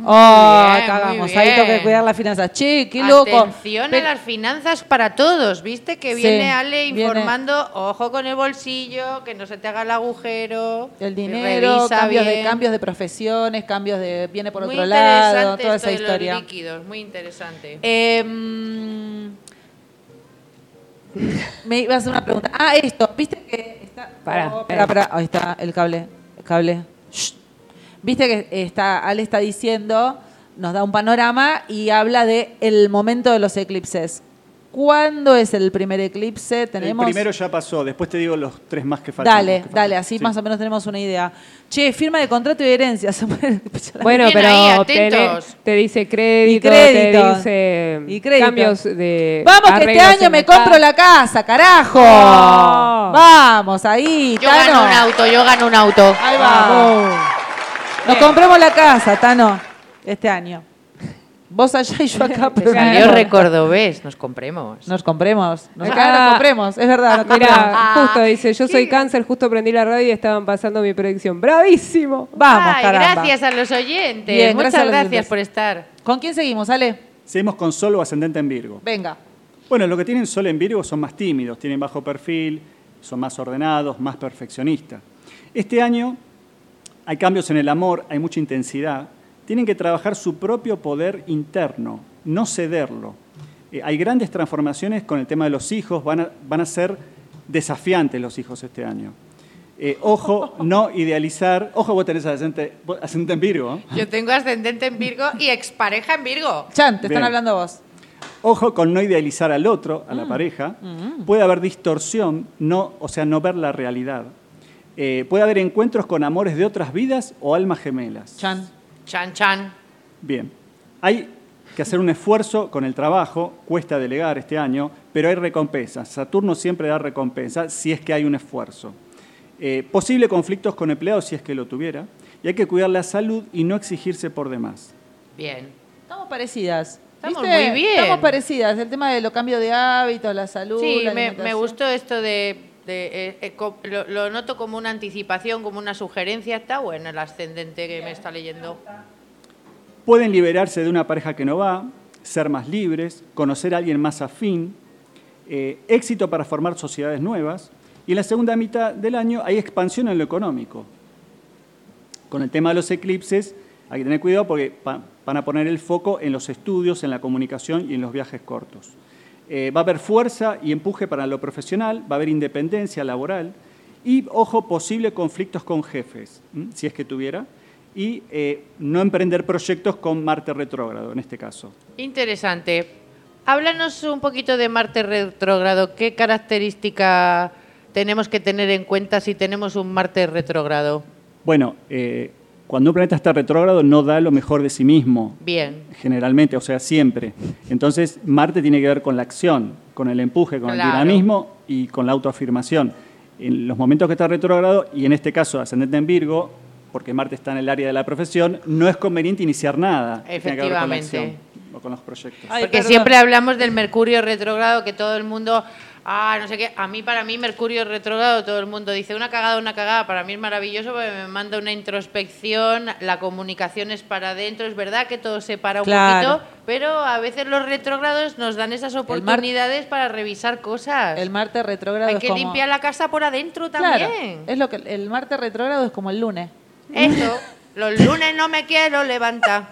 Oh, bien, cagamos. Ahí tengo que cuidar las finanzas. Che, qué loco. Atención a las finanzas para todos, ¿viste? Que Sí, viene Ale viene- informando, ojo con el bolsillo, que no se te haga el agujero. El y dinero, cambios de, cambios de profesiones, cambios de. Viene por muy otro lado, toda esto esa de historia. los líquidos, muy interesante. Eh, mm, me iba a hacer una pregunta. Ah, esto, viste que está. Pará, Oh, pará. pará. Ahí está el cable. El cable. Shh. Viste que está, Ale está diciendo, nos da un panorama y habla de el momento de los eclipses. ¿Cuándo es el primer eclipse? Tenemos. El primero ya pasó, después te digo los tres más que faltan. Dale, los que faltan. dale, así Sí. más o menos tenemos una idea. Che, firma de contrato y herencia. Bueno, pero ahí, te, dice crédito, Y crédito. te dice Y crédito. cambios de Vamos, que este año me compro la casa, carajo. Oh. Vamos, ahí, Yo Tano. gano un auto, yo gano un auto. Ahí vamos. Nos compramos la casa, Tano, este año. Vos allá y yo acá, pero no Salió recordobés, nos compremos. Nos compremos. Nos, Acá- ah, nos compremos, es verdad. nos compremos. Justo dice, yo soy cáncer, justo prendí la radio y estaban pasando mi predicción. ¡Bravísimo! Vamos, Ay, caramba. gracias a los oyentes. Bien, Muchas gracias a los gracias oyentes. por estar. ¿Con quién seguimos, Ale? Seguimos con Sol o ascendente en Virgo. Venga. Bueno, los que tienen Sol en Virgo son más tímidos, tienen bajo perfil, son más ordenados, más perfeccionistas. Este año hay cambios en el amor, hay mucha intensidad. Tienen que trabajar su propio poder interno, no cederlo. Eh, hay grandes transformaciones con el tema de los hijos, van a, van a ser desafiantes los hijos este año. Eh, ojo, no idealizar. Ojo, vos tenés ascendente, ascendente en Virgo. Yo tengo ascendente en Virgo y expareja en Virgo. Chan, te Bien. están hablando vos. Ojo con no idealizar al otro, a la pareja. Puede haber distorsión, no, o sea, no ver la realidad. Eh, puede haber encuentros con amores de otras vidas o almas gemelas. Chan. Chan, chan. Bien. Hay que hacer un esfuerzo con el trabajo, cuesta delegar este año, pero hay recompensas. Saturno siempre da recompensa si es que hay un esfuerzo. Eh, posible conflictos con empleados si es que lo tuviera. Y hay que cuidar la salud y no exigirse por demás. Bien. Estamos parecidas. Estamos ¿Viste? muy bien. Estamos parecidas. El tema de los cambios de hábitos, la salud. Sí, la me, gustó esto de... de, eh, eh, lo, noto como una anticipación, como una sugerencia. Está bueno el ascendente que me está leyendo. Pueden liberarse de una pareja que no va, ser más libres, conocer a alguien más afín, eh, éxito para formar sociedades nuevas. Y en la segunda mitad del año hay expansión en lo económico. Con el tema de los eclipses hay que tener cuidado porque van a poner el foco en los estudios, en la comunicación y en los viajes cortos. Eh, va a haber fuerza y empuje para lo profesional, va a haber independencia laboral y, ojo, posibles conflictos con jefes, ¿m? si es que tuviera, y eh, no emprender proyectos con Marte retrógrado en este caso. Interesante. Háblanos un poquito de Marte retrógrado. ¿Qué característica tenemos que tener en cuenta si tenemos un Marte retrógrado? Bueno, eh, cuando un planeta está retrógrado no da lo mejor de sí mismo, Bien. generalmente, o sea, siempre. Entonces, Marte tiene que ver con la acción, con el empuje, con el dinamismo y con la autoafirmación. En los momentos que está retrógrado, y en este caso ascendente en Virgo, porque Marte está en el área de la profesión, no es conveniente iniciar nada que ver con la Efectivamente. acción o con los proyectos. Ay, Porque perdón. siempre hablamos del Mercurio retrógrado, que todo el mundo, ah, no sé qué, a mí para mí Mercurio retrógrado, todo el mundo dice una cagada, una cagada, para mí es maravilloso porque me manda una introspección, la comunicación es para adentro, es verdad que todo se para un Claro. poquito, pero a veces los retrógrados nos dan esas oportunidades para revisar cosas. El Marte retrógrado Hay es que como... limpiar la casa por adentro Claro, también. es lo que el Marte retrógrado es como el lunes. Eso, los lunes no me quiero levantar.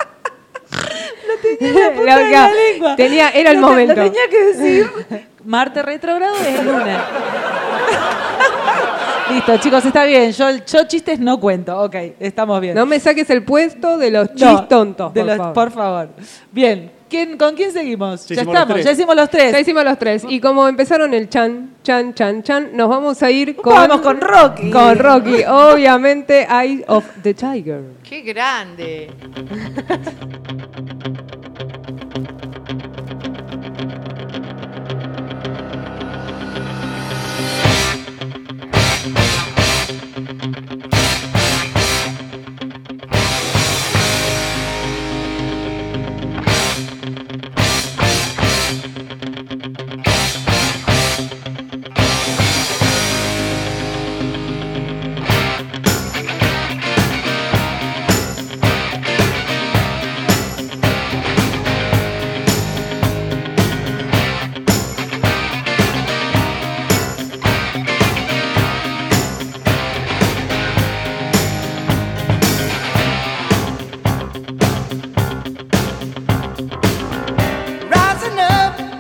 Loca, tenía, era el momento. que decir. Marte retrógrado es lunes. Listo, chicos, está bien. Yo, yo chistes no cuento. Ok, estamos bien. No me saques el puesto de los chis No, tontos, de por los- favor. por favor. Bien. ¿Quién, ¿Con quién seguimos? Ya Ya, hicimos los estamos, tres. ya hicimos los tres. Ya hicimos los tres. Y como empezaron el chan, chan, chan, chan, nos vamos a ir con... Vamos con Rocky. Con Rocky. Obviamente, Eye of the Tiger. ¡Qué grande! rising up.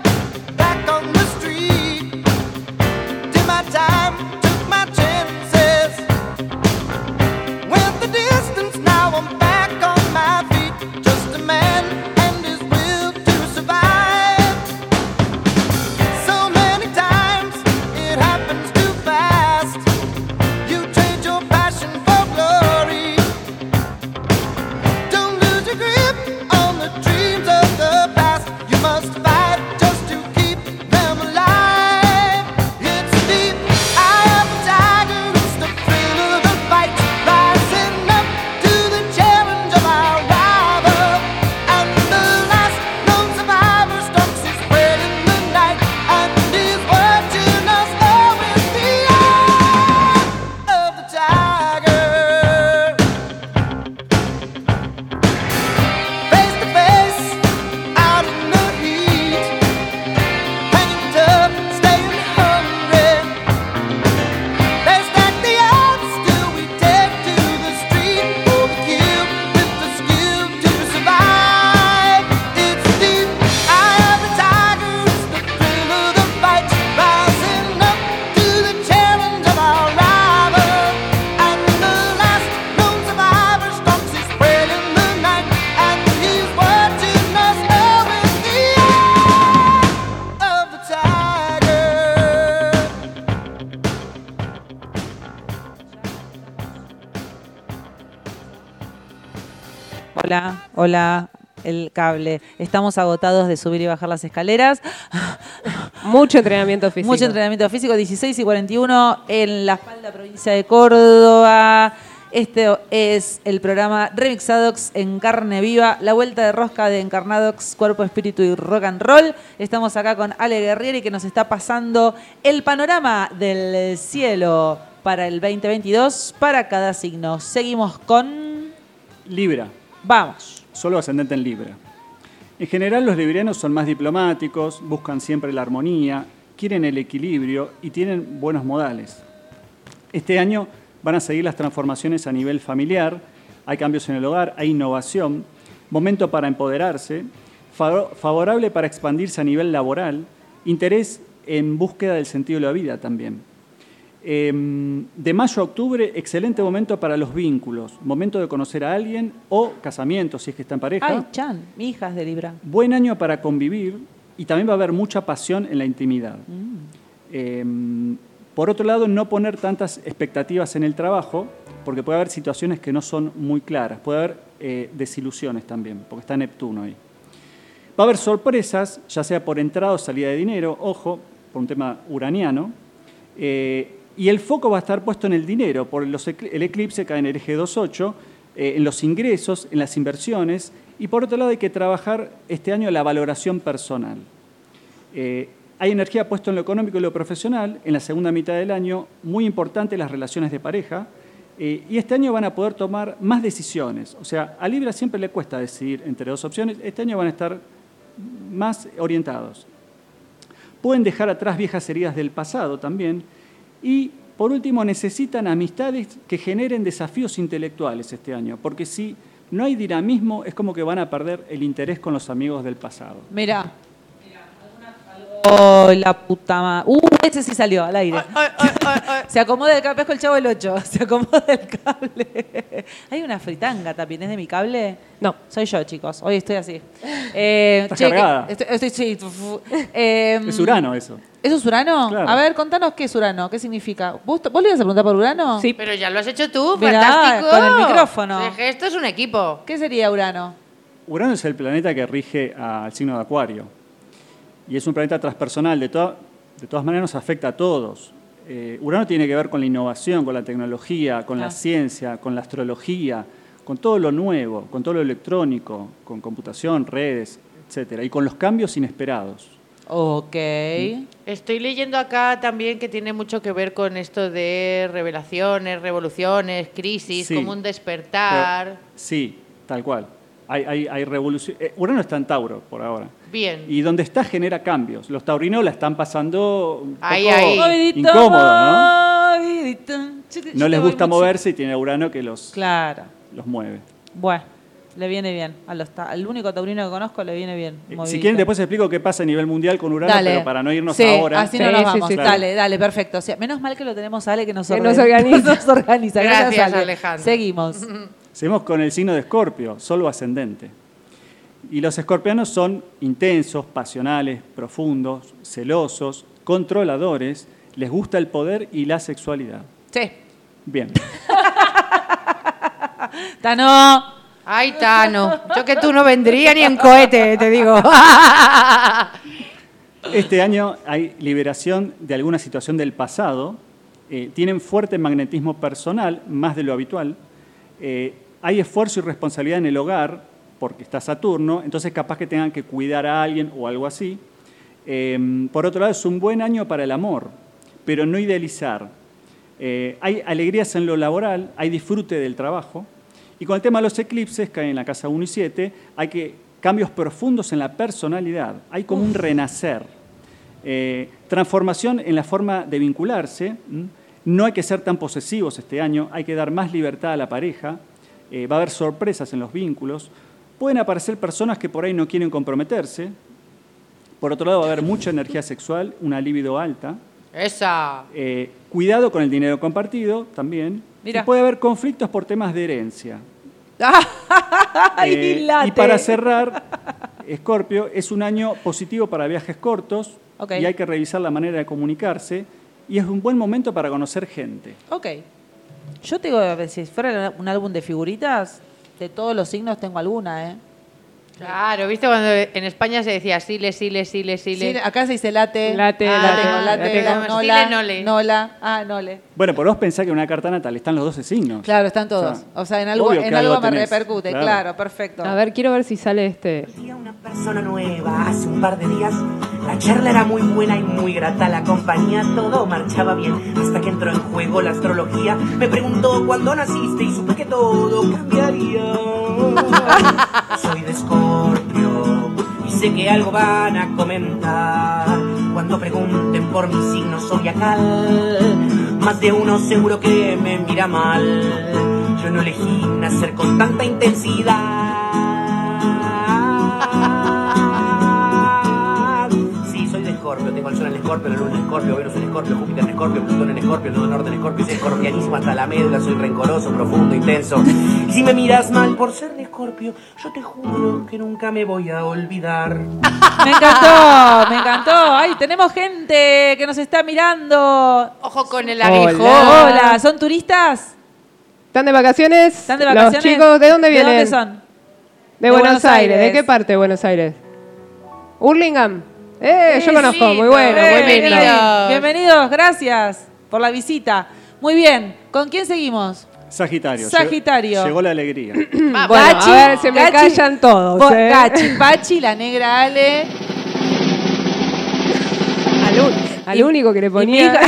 Hola, el cable. Estamos agotados de subir y bajar las escaleras. Mucho entrenamiento físico. Mucho entrenamiento físico, 16 y 41 en La Falda, provincia de Córdoba. Este es el programa Remixadox en carne viva, la vuelta de rosca de Encarnadox, cuerpo, espíritu y rock and roll. Estamos acá con Ale Guerrieri que nos está pasando el panorama del cielo para el 2022 para cada signo. Seguimos con... Libra, Vamos. Solo ascendente en Libra. En general los librianos son más diplomáticos, buscan siempre la armonía, quieren el equilibrio y tienen buenos modales. Este año van a seguir las transformaciones a nivel familiar, hay cambios en el hogar, hay innovación, momento para empoderarse, fa- favorable para expandirse a nivel laboral, interés en búsqueda del sentido de la vida también. Em, de mayo a octubre, excelente momento para los vínculos, momento de conocer a alguien o casamiento, si es que está en pareja. Ay, Chan, mi hija es de Libra. Buen año para convivir y también va a haber mucha pasión en la intimidad. Em, por otro lado, no poner tantas expectativas en el trabajo, porque puede haber situaciones que no son muy claras, puede haber eh, desilusiones también, porque está Neptuno ahí. Va a haber sorpresas, ya sea por entrada o salida de dinero, ojo, por un tema uraniano, eh, y el foco va a estar puesto en el dinero, por los el eclipse cae en el eje 2.8, eh, en los ingresos, en las inversiones, y por otro lado hay que trabajar este año la valoración personal. Eh, hay energía puesta en lo económico y lo profesional, en la segunda mitad del año, muy importante las relaciones de pareja, eh, y este año van a poder tomar más decisiones. O sea, a Libra siempre le cuesta decidir entre dos opciones, este año van a estar más orientados. Pueden dejar atrás viejas heridas del pasado también. Y por último, necesitan amistades que generen desafíos intelectuales este año, porque si no hay dinamismo, es como que van a perder el interés con los amigos del pasado. Mira. Oh, la puta madre. Uh, ese sí salió al aire. Se acomoda el cable, pesco el chavo del 8. Se acomoda el cable. Hay una fritanga también, ¿es de mi cable? No. Soy yo, chicos. Hoy estoy así. Eh, Estás che, cargada. estoy, estoy- sí. Eh, Es Urano eso. ¿Eso es Urano? Claro. A ver, contanos qué es Urano, qué significa. ¿Vos, vos le ibas a preguntar por Urano? Sí. Pero ya lo has hecho tú, Mirá, fantástico. con el micrófono. Esto es un equipo. ¿Qué sería Urano? Urano es el planeta que rige al signo de Acuario. Y es un planeta transpersonal. De, toda- de todas maneras nos afecta a todos. Eh, Urano tiene que ver con la innovación, con la tecnología, con Ah. la ciencia, con la astrología, con todo lo nuevo, con todo lo electrónico, con computación, redes, etcétera, Y con los cambios inesperados. Ok. Estoy leyendo acá también que tiene mucho que ver con esto de revelaciones, revoluciones, crisis, Sí. como un despertar. Pero- sí, tal cual. Hay, hay, hay revolución. eh, Urano está en Tauro por ahora. Bien. Y donde está genera cambios. Los taurinos la están pasando un poco Ahí, incómodo, ¿no? No les gusta moverse y tiene Urano que los, Claro. los mueve. Bueno, le viene bien. A los ta- al único taurino que conozco le viene bien. Eh, Si quieren, después explico qué pasa a nivel mundial con Urano, Dale. pero para no irnos Sí, ahora. Así Sí, no nos sí, vamos. sí, sí. Dale, dale, perfecto. O sea, menos mal que lo tenemos a Ale que nos, Que orden- nos organiza. nos organiza. Gracias, Ale. Alejandro. Seguimos. Seguimos con el signo de Escorpio, solo ascendente. Y los escorpianos son intensos, pasionales, profundos, celosos, controladores, les gusta el poder y la sexualidad. Sí. Bien. Tano. Ay, Tano. Yo que tú no vendría ni en cohete, te digo. Este año hay liberación de alguna situación del pasado, eh, tienen fuerte magnetismo personal, más de lo habitual, eh, hay esfuerzo y responsabilidad en el hogar, porque está Saturno, entonces capaz que tengan que cuidar a alguien o algo así. Eh, por otro lado, es un buen año para el amor, pero no idealizar. Eh, hay alegrías en lo laboral, hay disfrute del trabajo, y con el tema de los eclipses, que hay en la casa 1 y 7, hay que cambios profundos en la personalidad, hay como un renacer. Eh, transformación en la forma de vincularse, no hay que ser tan posesivos este año, hay que dar más libertad a la pareja, eh, va a haber sorpresas en los vínculos, pueden aparecer personas que por ahí no quieren comprometerse, por otro lado va a haber mucha energía sexual, una libido alta, Esa. eh, cuidado con el dinero compartido también, Mira. y puede haber conflictos por temas de herencia. Eh, y para cerrar, Escorpio es un año positivo para viajes cortos Ok. y hay que revisar la manera de comunicarse y es un buen momento para conocer gente. Ok. Yo te digo, si fuera un álbum de figuritas, de todos los signos tengo alguna, ¿eh? Claro, ¿viste cuando en España se decía sile, sile, sile, sile? Sí, acá se dice late. Late, Ah, late, tengo late, late. nola, Sile, nole. nola. Ah, nole. Bueno, por vos pensás que en una carta natal están los 12 signos. Claro, están todos. O sea, O sea, en algo, en algo, algo me tenés, repercute. claro. Claro. perfecto. A ver, quiero ver si sale este. Una persona nueva hace un par de días. La charla era muy buena y muy grata. La compañía todo marchaba bien. Hasta que entró en juego la astrología. Me preguntó cuándo naciste y supe que todo cambiaría. Soy de Escorpio y sé que algo van a comentar. Cuando pregunten por mi signo zodiacal, más de uno seguro que me mira mal. Yo no elegí nacer con tanta intensidad. Escorpio, tengo el sol en Escorpio, la luna en Escorpio, Venus en Escorpio, Júpiter en Escorpio, Plutón en Escorpio, el nodo norte en Escorpio, soy escorpianísimo hasta la médula, soy rencoroso, profundo, intenso. Y si me miras mal por ser de Escorpio, yo te juro que nunca me voy a olvidar. Me encantó, me encantó. Ay, tenemos gente que nos está mirando. Ojo con el aguijón. Hola, ¿son turistas? ¿Están de vacaciones? ¿Están de vacaciones? Los chicos, ¿de dónde vienen? ¿De dónde son? De, De Buenos, Buenos Aires. ¿De qué parte de Buenos Aires? Hurlingham. Eh, yo Eh, conozco, lindo. muy bueno, Eh, muy lindo. bienvenido. Bienvenidos, gracias por la visita. Muy bien, ¿con quién seguimos? Sagitario. Sagitario. Llegó, la alegría. Vamos. Bueno, Gachi, a ver, se me Gachi, callan todos. Vos, eh. Gachi, Pachi, la negra Ale. Al, un- al Y- único que le ponía.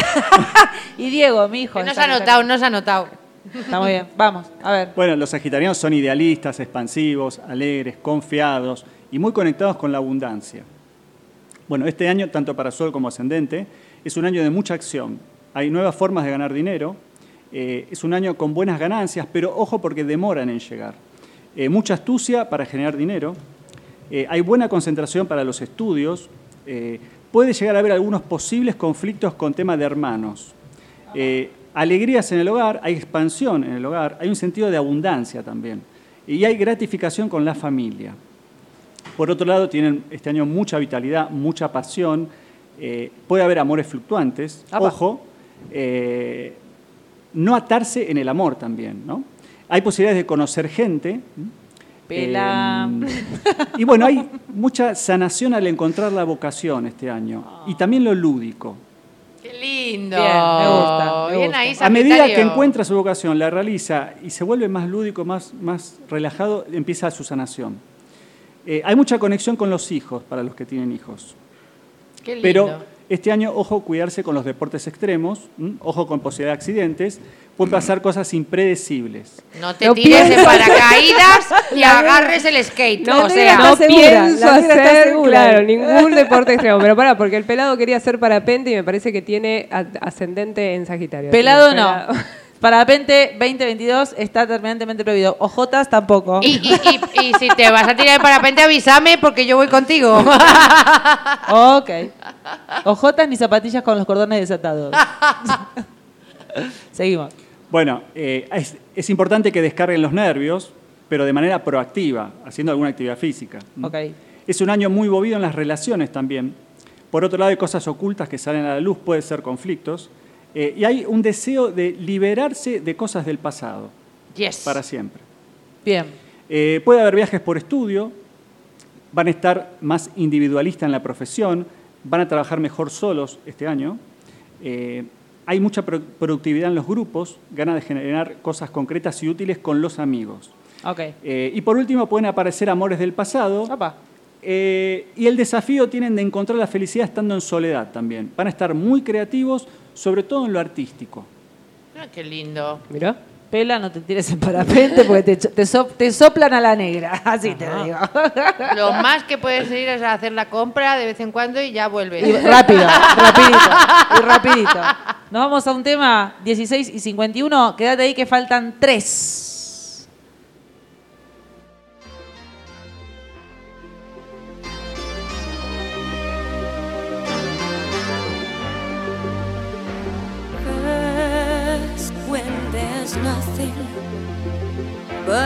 y Diego, mi hijo. Que no se ha notado, no se ha notado. Está muy bien, vamos, a ver. Bueno, los sagitarianos son idealistas, expansivos, alegres, confiados y muy conectados con la abundancia. Bueno, este año, tanto para Sol como Ascendente, es un año de mucha acción. Hay nuevas formas de ganar dinero. eh, es un año con buenas ganancias, pero ojo porque demoran en llegar. Eh, mucha astucia para generar dinero. eh, hay buena concentración para los estudios. puede llegar a haber algunos posibles conflictos con temas de hermanos. Alegrías en el hogar, hay expansión en el hogar, hay un sentido de abundancia también. Y hay gratificación con la familia. Por otro lado, tienen este año mucha vitalidad, mucha pasión. eh, puede haber amores fluctuantes. Apa. Ojo, eh, no atarse en el amor también, ¿no? Hay posibilidades de conocer gente. Pela. Eh, y bueno, hay mucha sanación al encontrar la vocación este año. Y también lo lúdico. Qué lindo. Bien, me gusta, me Bien gusta. ahí, A medida que encuentra su vocación, la realiza y se vuelve más lúdico, más, más relajado, empieza su sanación. Eh, hay mucha conexión con los hijos para los que tienen hijos. Qué lindo. Pero este año, ojo, cuidarse con los deportes extremos, ¿m? ojo con posibilidad de accidentes, pueden pasar cosas impredecibles. no te No tires de paracaídas y agarres el skate. No, o sea, no segura, pienso hacer, claro, ningún deporte extremo. Pero pará, porque el pelado quería hacer parapente y me parece que tiene a- ascendente en Sagitario. Pelado que no. Parapente 2022 está terminantemente prohibido. Ojotas tampoco. y, y- y- y si te vas a tirar de parapente, avísame porque yo voy contigo. Ok. Ojotas ni zapatillas con los cordones desatados. Seguimos. Bueno, eh, es, es importante que descarguen los nervios, pero de manera proactiva, haciendo alguna actividad física. Ok. Es un año muy movido en las relaciones también. Por otro lado, hay cosas ocultas que salen a la luz, puede ser conflictos. Eh, y hay un deseo de liberarse de cosas del pasado, yes. para siempre. Bien. Eh, puede haber viajes por estudio, van a estar más individualistas en la profesión, van a trabajar mejor solos este año. Eh, hay mucha pro- productividad en los grupos, ganas de generar cosas concretas y útiles con los amigos. Ok. Eh, y por último, pueden aparecer amores del pasado. Opa. Eh, y el desafío tienen de encontrar la felicidad estando en soledad también. Van a estar muy creativos, sobre todo en lo artístico. Ah, qué lindo. Mirá. Pela, no te tires en parapente porque te, te, so- te soplan a la negra. Así te digo. Lo más que puedes ir es a hacer la compra de vez en cuando y ya vuelves. Y rápido, rapidito, y rapidito. Nos vamos a un tema 16 y 51. Quédate ahí que faltan tres.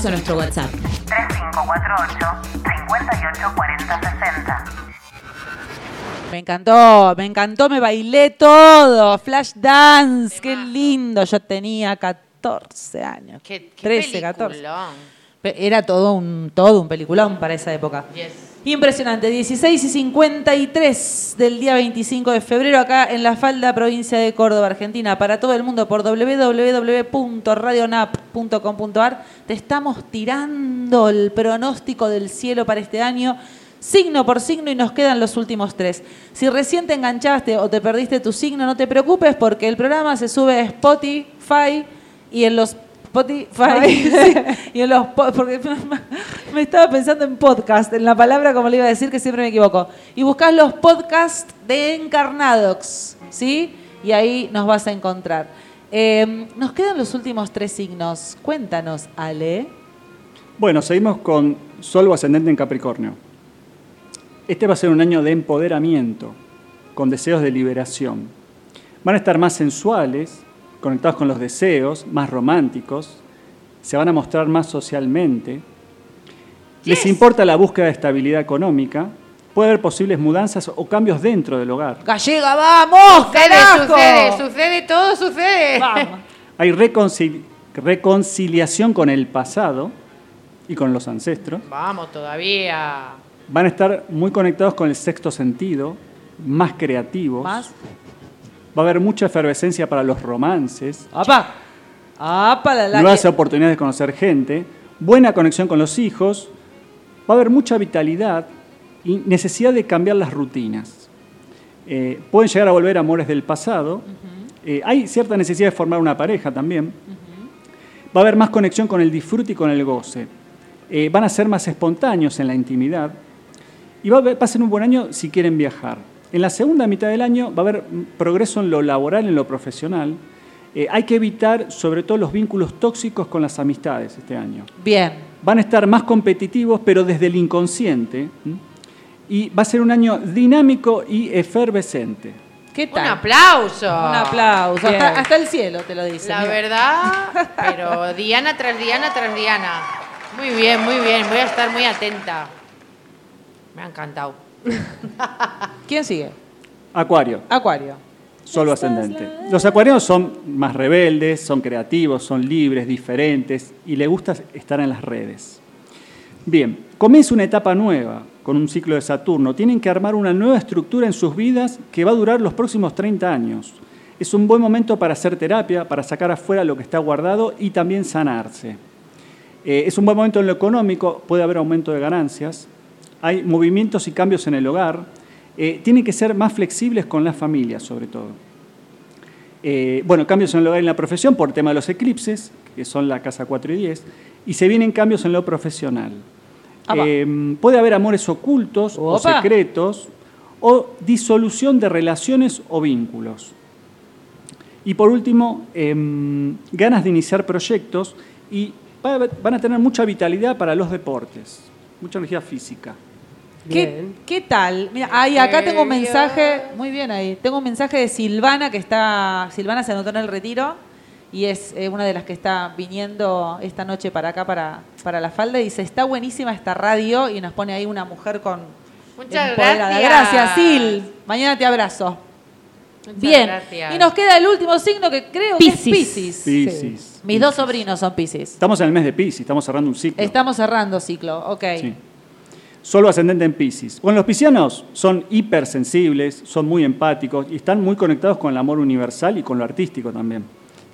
Escribinos a nuestro WhatsApp. 3548 584060. Me encantó, me encantó, me bailé todo. Flash dance, qué lindo. Yo tenía 14 años. Qué, qué 13, 14. peliculón. Pe- Era todo un, todo un peliculón para esa época. Yes. Impresionante, 16 y 53 del día 25 de febrero acá en la falda provincia de Córdoba, Argentina, para todo el mundo por www.radionap.com.ar. Te estamos tirando el pronóstico del cielo para este año, signo por signo y nos quedan los últimos tres. Si recién te enganchaste o te perdiste tu signo, no te preocupes porque el programa se sube a Spotify y en los Spotify sí, y en los po- porque me estaba pensando en podcast, en la palabra como le iba a decir que siempre me equivoco. Y buscas los podcasts de Encarnadox, ¿sí? Y ahí nos vas a encontrar. Eh, nos quedan los últimos tres signos. Cuéntanos, Ale. Bueno, seguimos con Sol ascendente en Capricornio. Este va a ser un año de empoderamiento, con deseos de liberación. Van a estar más sensuales, conectados con los deseos, más románticos, se van a mostrar más socialmente. Les importa la búsqueda de estabilidad económica, puede haber posibles mudanzas o cambios dentro del hogar. Gallega, vamos, Sucede, carajo. sucede, sucede, todo sucede. Vamos. Hay reconcili- reconciliación con el pasado y con los ancestros. Vamos todavía. Van a estar muy conectados con el sexto sentido, más creativos. Más. Va a haber mucha efervescencia para los romances, ¡Apa! ¡Apa! La, la nuevas que- oportunidades de conocer gente, buena conexión con los hijos, va a haber mucha vitalidad y necesidad de cambiar las rutinas. Eh, pueden llegar a volver amores del pasado. Eh, hay cierta necesidad de formar una pareja también. Va a haber más conexión con el disfrute y con el goce. Eh, van a ser más espontáneos en la intimidad. Y va a, haber- va a ser un buen año si quieren viajar. En la segunda mitad del año va a haber progreso en lo laboral, en lo profesional. Eh, hay que evitar sobre todo los vínculos tóxicos con las amistades este año. Bien. Van a estar más competitivos, pero desde el inconsciente. Y va a ser un año dinámico y efervescente. ¿Qué Un tal? aplauso. Un aplauso. Hasta, hasta el cielo te lo dice. La mira. verdad, pero Diana tras Diana tras Diana. Muy bien, muy bien. Voy a estar muy atenta. Me ha encantado. ¿Quién sigue? Acuario, Acuario. solo ascendente. Los acuarianos son más rebeldes, son creativos, son libres, diferentes y les gusta estar en las redes. Bien, comienza una etapa nueva con un ciclo de Saturno. Tienen que armar una nueva estructura en sus vidas que va a durar los próximos 30 años. Es un buen momento para hacer terapia, para sacar afuera lo que está guardado y también sanarse. Eh, es un buen momento en lo económico, puede haber aumento de ganancias, hay movimientos y cambios en el hogar, eh, tienen que ser más flexibles con la familia sobre todo. Eh, bueno, cambios en el hogar y en la profesión por el tema de los eclipses, que son la casa 4 y 10, y se vienen cambios en lo profesional. Ah. Eh, puede haber amores ocultos o secretos o disolución de relaciones o vínculos. Y por último, em, ganas de iniciar proyectos y van a tener mucha vitalidad para los deportes, mucha energía física. ¿Qué. ¿Qué tal? Mira, ahí acá tengo un mensaje, muy bien ahí, tengo un mensaje de Silvana que está, Silvana se anotó en el retiro y es eh, una de las que está viniendo esta noche para acá, para, para la falda, y dice, está buenísima esta radio y nos pone ahí una mujer con... Muchas empoderada. gracias. Gracias, Sil. Mañana te abrazo. Muchas bien. gracias. Y nos queda el último signo que creo que es Piscis. Piscis. Piscis. Mis dos sobrinos son Pisces. Estamos en el mes de Pisces, estamos cerrando un ciclo. Estamos cerrando ciclo, ok. Sí. Solo ascendente en Pisces. Bueno, los piscianos son hipersensibles, son muy empáticos y están muy conectados con el amor universal y con lo artístico también,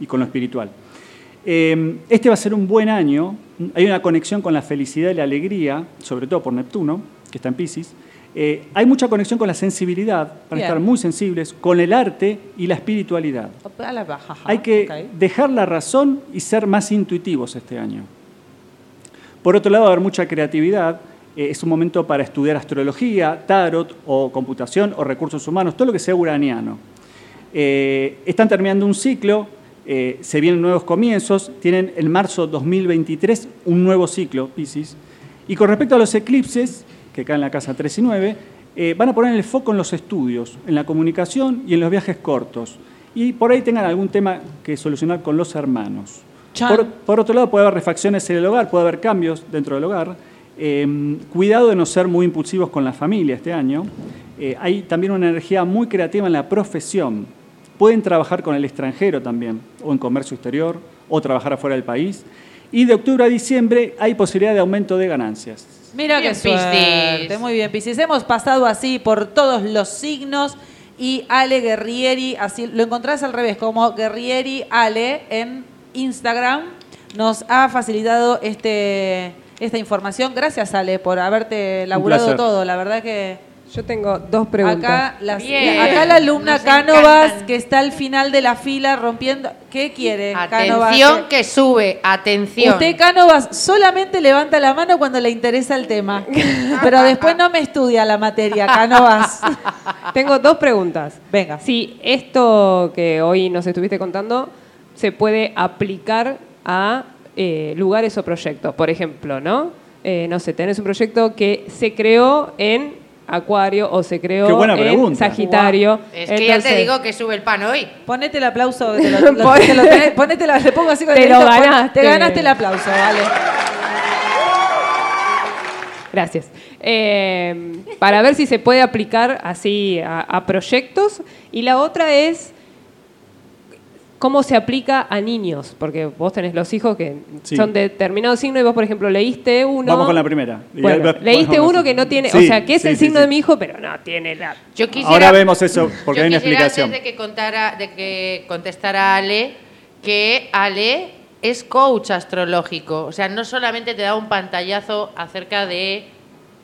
y con lo espiritual. Eh, Este va a ser un buen año. Hay una conexión con la felicidad y la alegría, sobre todo por Neptuno, que está en Pisces. Eh, hay mucha conexión con la sensibilidad, para Bien. estar muy sensibles, con el arte y la espiritualidad. Hay que dejar la razón y ser más intuitivos este año. Por otro lado, va a haber mucha creatividad. Eh, es un momento para estudiar astrología, tarot o computación o recursos humanos, todo lo que sea uraniano. Eh, están terminando un ciclo, eh, se vienen nuevos comienzos, tienen en marzo 2023 un nuevo ciclo, Pisces. Y con respecto a los eclipses, que caen en la casa 3 y 9, eh, van a poner el foco en los estudios, en la comunicación y en los viajes cortos. Y por ahí tengan algún tema que solucionar con los hermanos. Por, por otro lado, puede haber refacciones en el hogar, puede haber cambios dentro del hogar. Eh, cuidado de no ser muy impulsivos con la familia este año. Eh, hay también una energía muy creativa en la profesión. Pueden trabajar con el extranjero también, o en comercio exterior, o trabajar afuera del país. Y de octubre a diciembre hay posibilidad de aumento de ganancias. Mira suerte. Piscis. Muy bien, Piscis. Hemos pasado así por todos los signos y Ale Guerrieri, así lo encontrás al revés, como Guerrieri Ale en Instagram, nos ha facilitado este, esta información. Gracias, Ale, por haberte laburado todo. La verdad que Yo tengo dos preguntas. acá, las- Bien. acá la alumna Nos Cánovas, encantan. que está al final de la fila rompiendo. ¿Qué quiere, Cánovas? Atención que sube, atención. Usted, Cánovas, solamente levanta la mano cuando le interesa el tema. Pero después no me estudia la materia, Cánovas. Tengo dos preguntas. Venga. Si esto que hoy nos estuviste contando se puede aplicar a eh, lugares o proyectos. Por ejemplo, ¿no? Eh, no sé, tenés un proyecto que se creó en Acuario o se creó Qué buena en. Sagitario. Es que ya te digo que sube el pan hoy. Ponete el aplauso. Te lo, lo- te lo tenés- ponete la- le pongo así con el Te lo dedito, pon- ganaste. Te ganaste el aplauso, vale. Gracias. Eh, para ver si se puede aplicar así a, a proyectos. Y la otra es cómo se aplica a niños, porque vos tenés los hijos que Sí. son de determinado signo y vos, por ejemplo, leíste uno. Vamos con la primera. Bueno, leíste uno que no tiene, o Sí, sea, que es sí, el signo sí. de mi hijo, pero no tiene la. Yo quisiera, Ahora vemos eso, porque yo hay una quisiera explicación. Antes de que, contara, de que contestara Ale, que Ale es coach astrológico. O sea, no solamente te da un pantallazo acerca de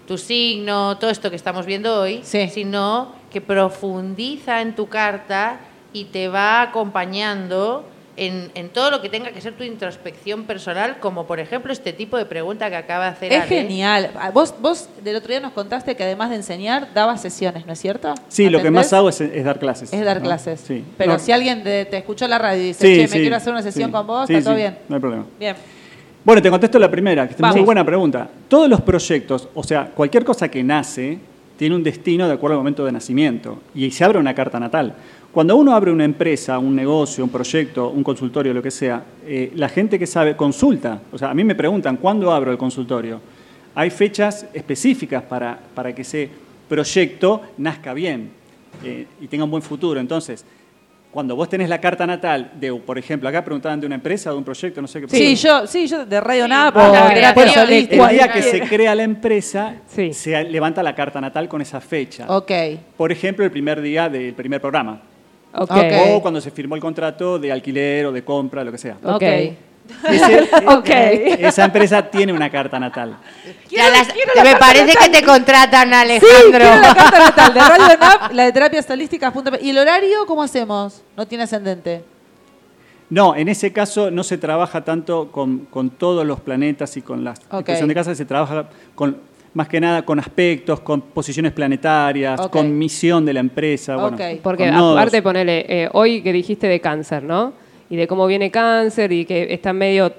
tu signo, todo esto que estamos viendo hoy, Sí. sino que profundiza en tu carta y te va acompañando en, en todo lo que tenga que ser tu introspección personal, como por ejemplo este tipo de pregunta que acaba de hacer Es Ale. genial. Ah, Vos, vos del otro día nos contaste que además de enseñar, dabas sesiones, ¿no es cierto? Sí, lo que más hago es, es dar clases. Es dar ¿no? clases. Sí. Pero No, si alguien te, te escuchó en la radio y dice, sí, che, me sí, quiero hacer una sesión sí. con vos, Sí, está todo sí, bien. No hay problema. Bien. Bueno, te contesto la primera, que es muy buena pregunta. Todos los proyectos, o sea, cualquier cosa que nace, tiene un destino de acuerdo al momento de nacimiento y se abre una carta natal. Cuando uno abre una empresa, un negocio, un proyecto, un consultorio, lo que sea, eh, la gente que sabe consulta. O sea, a mí me preguntan, ¿cuándo abro el consultorio? Hay fechas específicas para, para que ese proyecto nazca bien eh, y tenga un buen futuro. Entonces, cuando vos tenés la carta natal de, por ejemplo, acá preguntaban de una empresa, de un proyecto, no sé qué. Sí, yo, sí, yo de Radio Nap la o creación. Bueno, holística. El día que se crea la empresa, Sí. se levanta la carta natal con esa fecha. Ok. Por ejemplo, el primer día del primer programa. O cuando se firmó el contrato de alquiler o de compra, lo que sea. Ok. Ese- Ok. Esa empresa tiene una carta natal. Ya las- quiero la me carta parece que te contratan, Sí, Alejandro. quiero la carta natal de Radio Nap, la de terapias holísticas. ¿Y el horario cómo hacemos? No tiene ascendente. No, en ese caso no se trabaja tanto con, con todos los planetas y con la Ok. disposición de casa, se trabaja con, más que nada con aspectos, con posiciones planetarias, con misión de la empresa. bueno. Porque nodos. aparte, ponele, eh, hoy que dijiste de cáncer, ¿no? Y de cómo viene cáncer y que está medio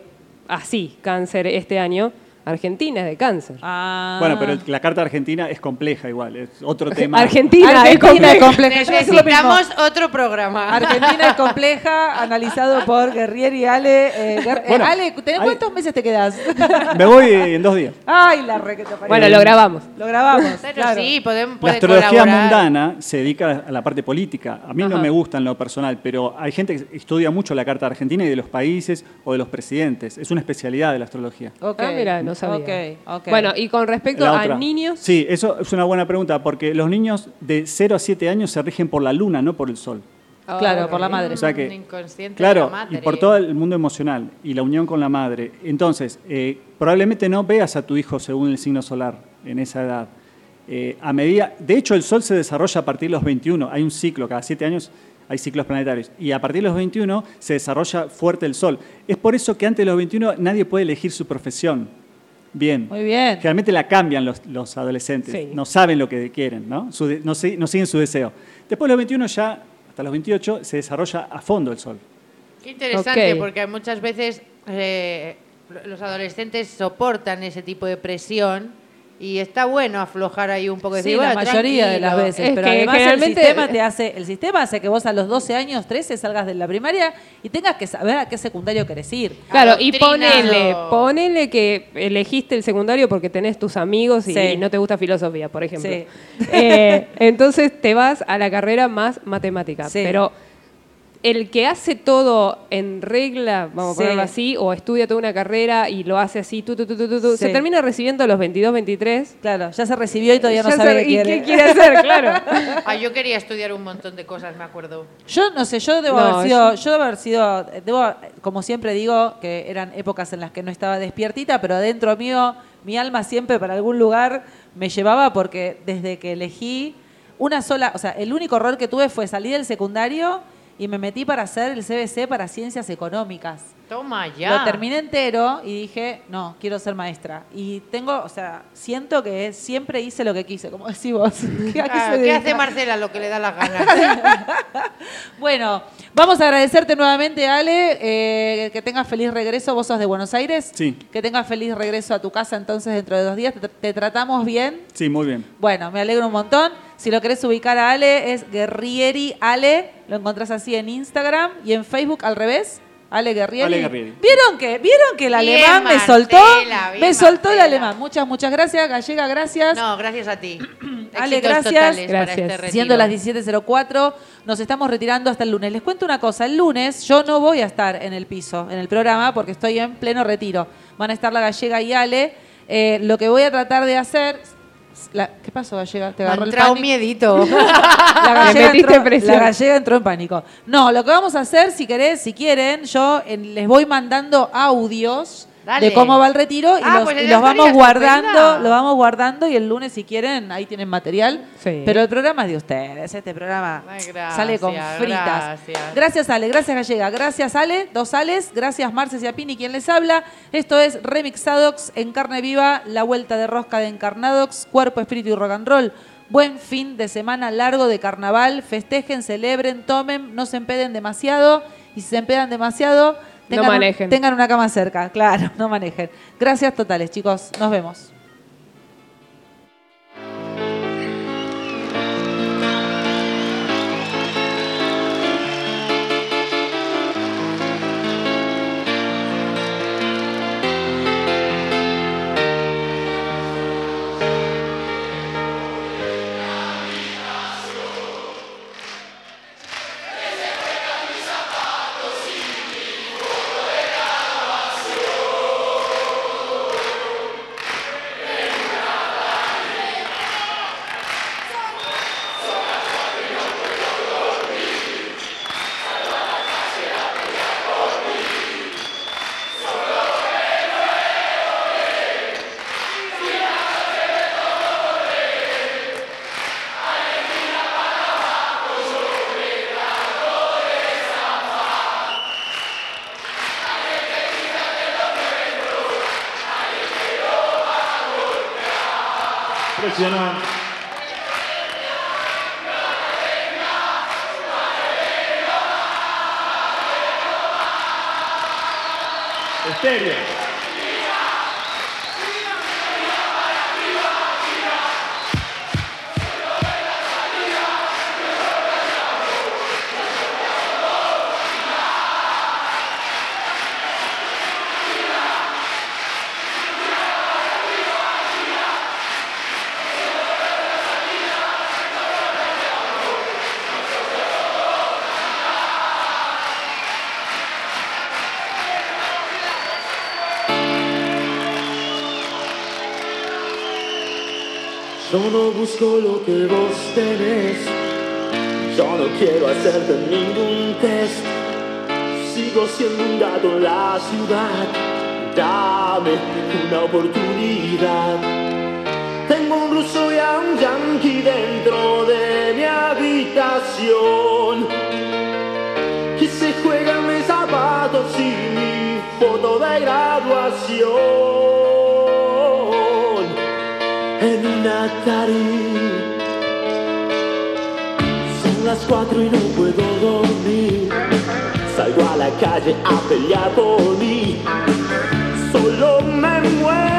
así, cáncer este año. Argentina es de cáncer. Ah. Bueno, pero la carta argentina es compleja igual, es otro tema. Argentina, Argentina es es compleja. Necesitamos otro programa. Argentina es compleja, analizado por Guerrieri y Ale. Eh, Guer- eh, Bueno, Ale, ¿tenés hay- ¿cuántos meses te quedas? Me voy en dos días. Ay, la re que te parió. Bueno, lo grabamos. Lo grabamos. Pero claro. sí, podemos La puede astrología colaborar. mundana se dedica a la parte política. A mí no me gusta en lo personal, pero hay gente que estudia mucho la carta argentina y de los países o de los presidentes. Es una especialidad de la astrología. Ok. Ah, mira, no sabía. Bueno, y con respecto a niños, Sí, eso es una buena pregunta, porque los niños de 0 a 7 años se rigen por la luna, no por el sol. Claro, por la madre. O sea que, inconsciente de claro, la madre. y por todo el mundo emocional y la unión con la madre. Entonces, eh, probablemente no veas a tu hijo según el signo solar en esa edad. Eh, a medida, de hecho, el sol se desarrolla a partir de los 21. Hay un ciclo, cada 7 años hay ciclos planetarios. Y a partir de los 21 se desarrolla fuerte el sol. Es por eso que antes de los 21 nadie puede elegir su profesión. Bien. Muy bien. Generalmente la cambian los, los adolescentes, Sí. no saben lo que quieren, ¿no? Su de- no, no siguen su deseo. Después de los 21 ya, hasta los 28, se desarrolla a fondo el sol. Qué interesante, Ok. porque muchas veces eh, los adolescentes soportan ese tipo de presión y está bueno aflojar ahí un poco. Sí, decir, la "Bueno, mayoría de las tranquilo". veces. Es pero que además generalmente- el sistema te hace, el sistema hace que vos a los 12 años, 13 salgas de la primaria y tengas que saber a qué secundario querés ir. claro, y ponele, ponele que elegiste el secundario porque tenés tus amigos y, Sí. y no te gusta filosofía, por ejemplo. Sí. Eh, entonces te vas a la carrera más matemática. Sí. Pero el que hace todo en regla, vamos Sí. a ponerlo así, o estudia toda una carrera y lo hace así, tu, tu, tu, se termina recibiendo a los 22, 23. Claro, ya se recibió y todavía no Ya sabe qué ¿y quiere. qué quiere hacer? Claro. Ah, yo quería estudiar un montón de cosas, me acuerdo. Yo no sé, yo debo No, haber sido, yo debo haber sido, debo, como siempre digo, que eran épocas en las que no estaba despiertita, pero adentro mío, mi alma siempre para algún lugar me llevaba porque desde que elegí una sola, o sea, el único error que tuve fue salir del secundario y me metí para hacer el CBC para ciencias económicas. Toma ya. Lo terminé entero y dije, no, quiero ser maestra. Y tengo, o sea, siento que siempre hice lo que quise, como decís vos. ¿Qué, Ah, hace Marcela? Lo que le da las ganas. Bueno, vamos a agradecerte nuevamente, Ale. eh, que tengas feliz regreso. Vos sos de Buenos Aires. Sí. Que tengas feliz regreso a tu casa entonces dentro de dos días. ¿Te, te tratamos bien? Sí, muy bien. Bueno, me alegro un montón. Si lo querés ubicar a Ale, es Guerrieri Ale. Lo encontrás así en Instagram y en Facebook al revés. Ale Guerrieri. Ale Guerrieri. ¿Vieron que, ¿Vieron que el Bien, alemán me Marcela, soltó? bien, Me soltó el Marcela. alemán. Muchas, muchas gracias. Gallega, gracias. No, gracias a ti. Ale, Éxitos gracias. totales para Gracias. este retiro. Siendo las 17.04, nos estamos retirando hasta el lunes. Les cuento una cosa, el lunes yo no voy a estar en el piso, en el programa, porque estoy en pleno retiro. Van a estar la gallega y Ale. Eh, lo que voy a tratar de hacer... la- ¿Qué pasó, gallega? ¿Te Me agarró el entrado un miedito. La gallega, entró, presión. la gallega entró en pánico. No, lo que vamos a hacer, si querés, si quieren, yo en- les voy mandando audios Dale. de cómo va el retiro y Ah, los, pues y esa los vamos guardando, lo vamos guardando y el lunes si quieren, ahí tienen material. Sí. Pero el programa es de ustedes, este programa Ay, gracias, sale con fritas. gracias. Gracias Ale, gracias Gallega, gracias Ale, dos Ales, gracias Marces y Apini quien les habla. Esto es Remixadox en carne viva, la vuelta de rosca de Encarnadox, cuerpo, espíritu y rock and roll. Buen fin de semana largo de carnaval, festejen, celebren, tomen, no se empeden demasiado y si se empedan demasiado, tengan, un- manejen. tengan una cama cerca, claro, no manejen. Gracias totales chicos, nos vemos. Impresionante. Yo no busco lo que vos tenés. Yo no quiero hacerte ningún test. Sigo siendo un gato en la ciudad. Dame una oportunidad. Tengo un ruso y a un yankee dentro de mi habitación. Que se juegan mis zapatos y mi foto de graduación. cari Sulla squadra non puedo dormire Salgo a la calle a pelear por mí Solo me muero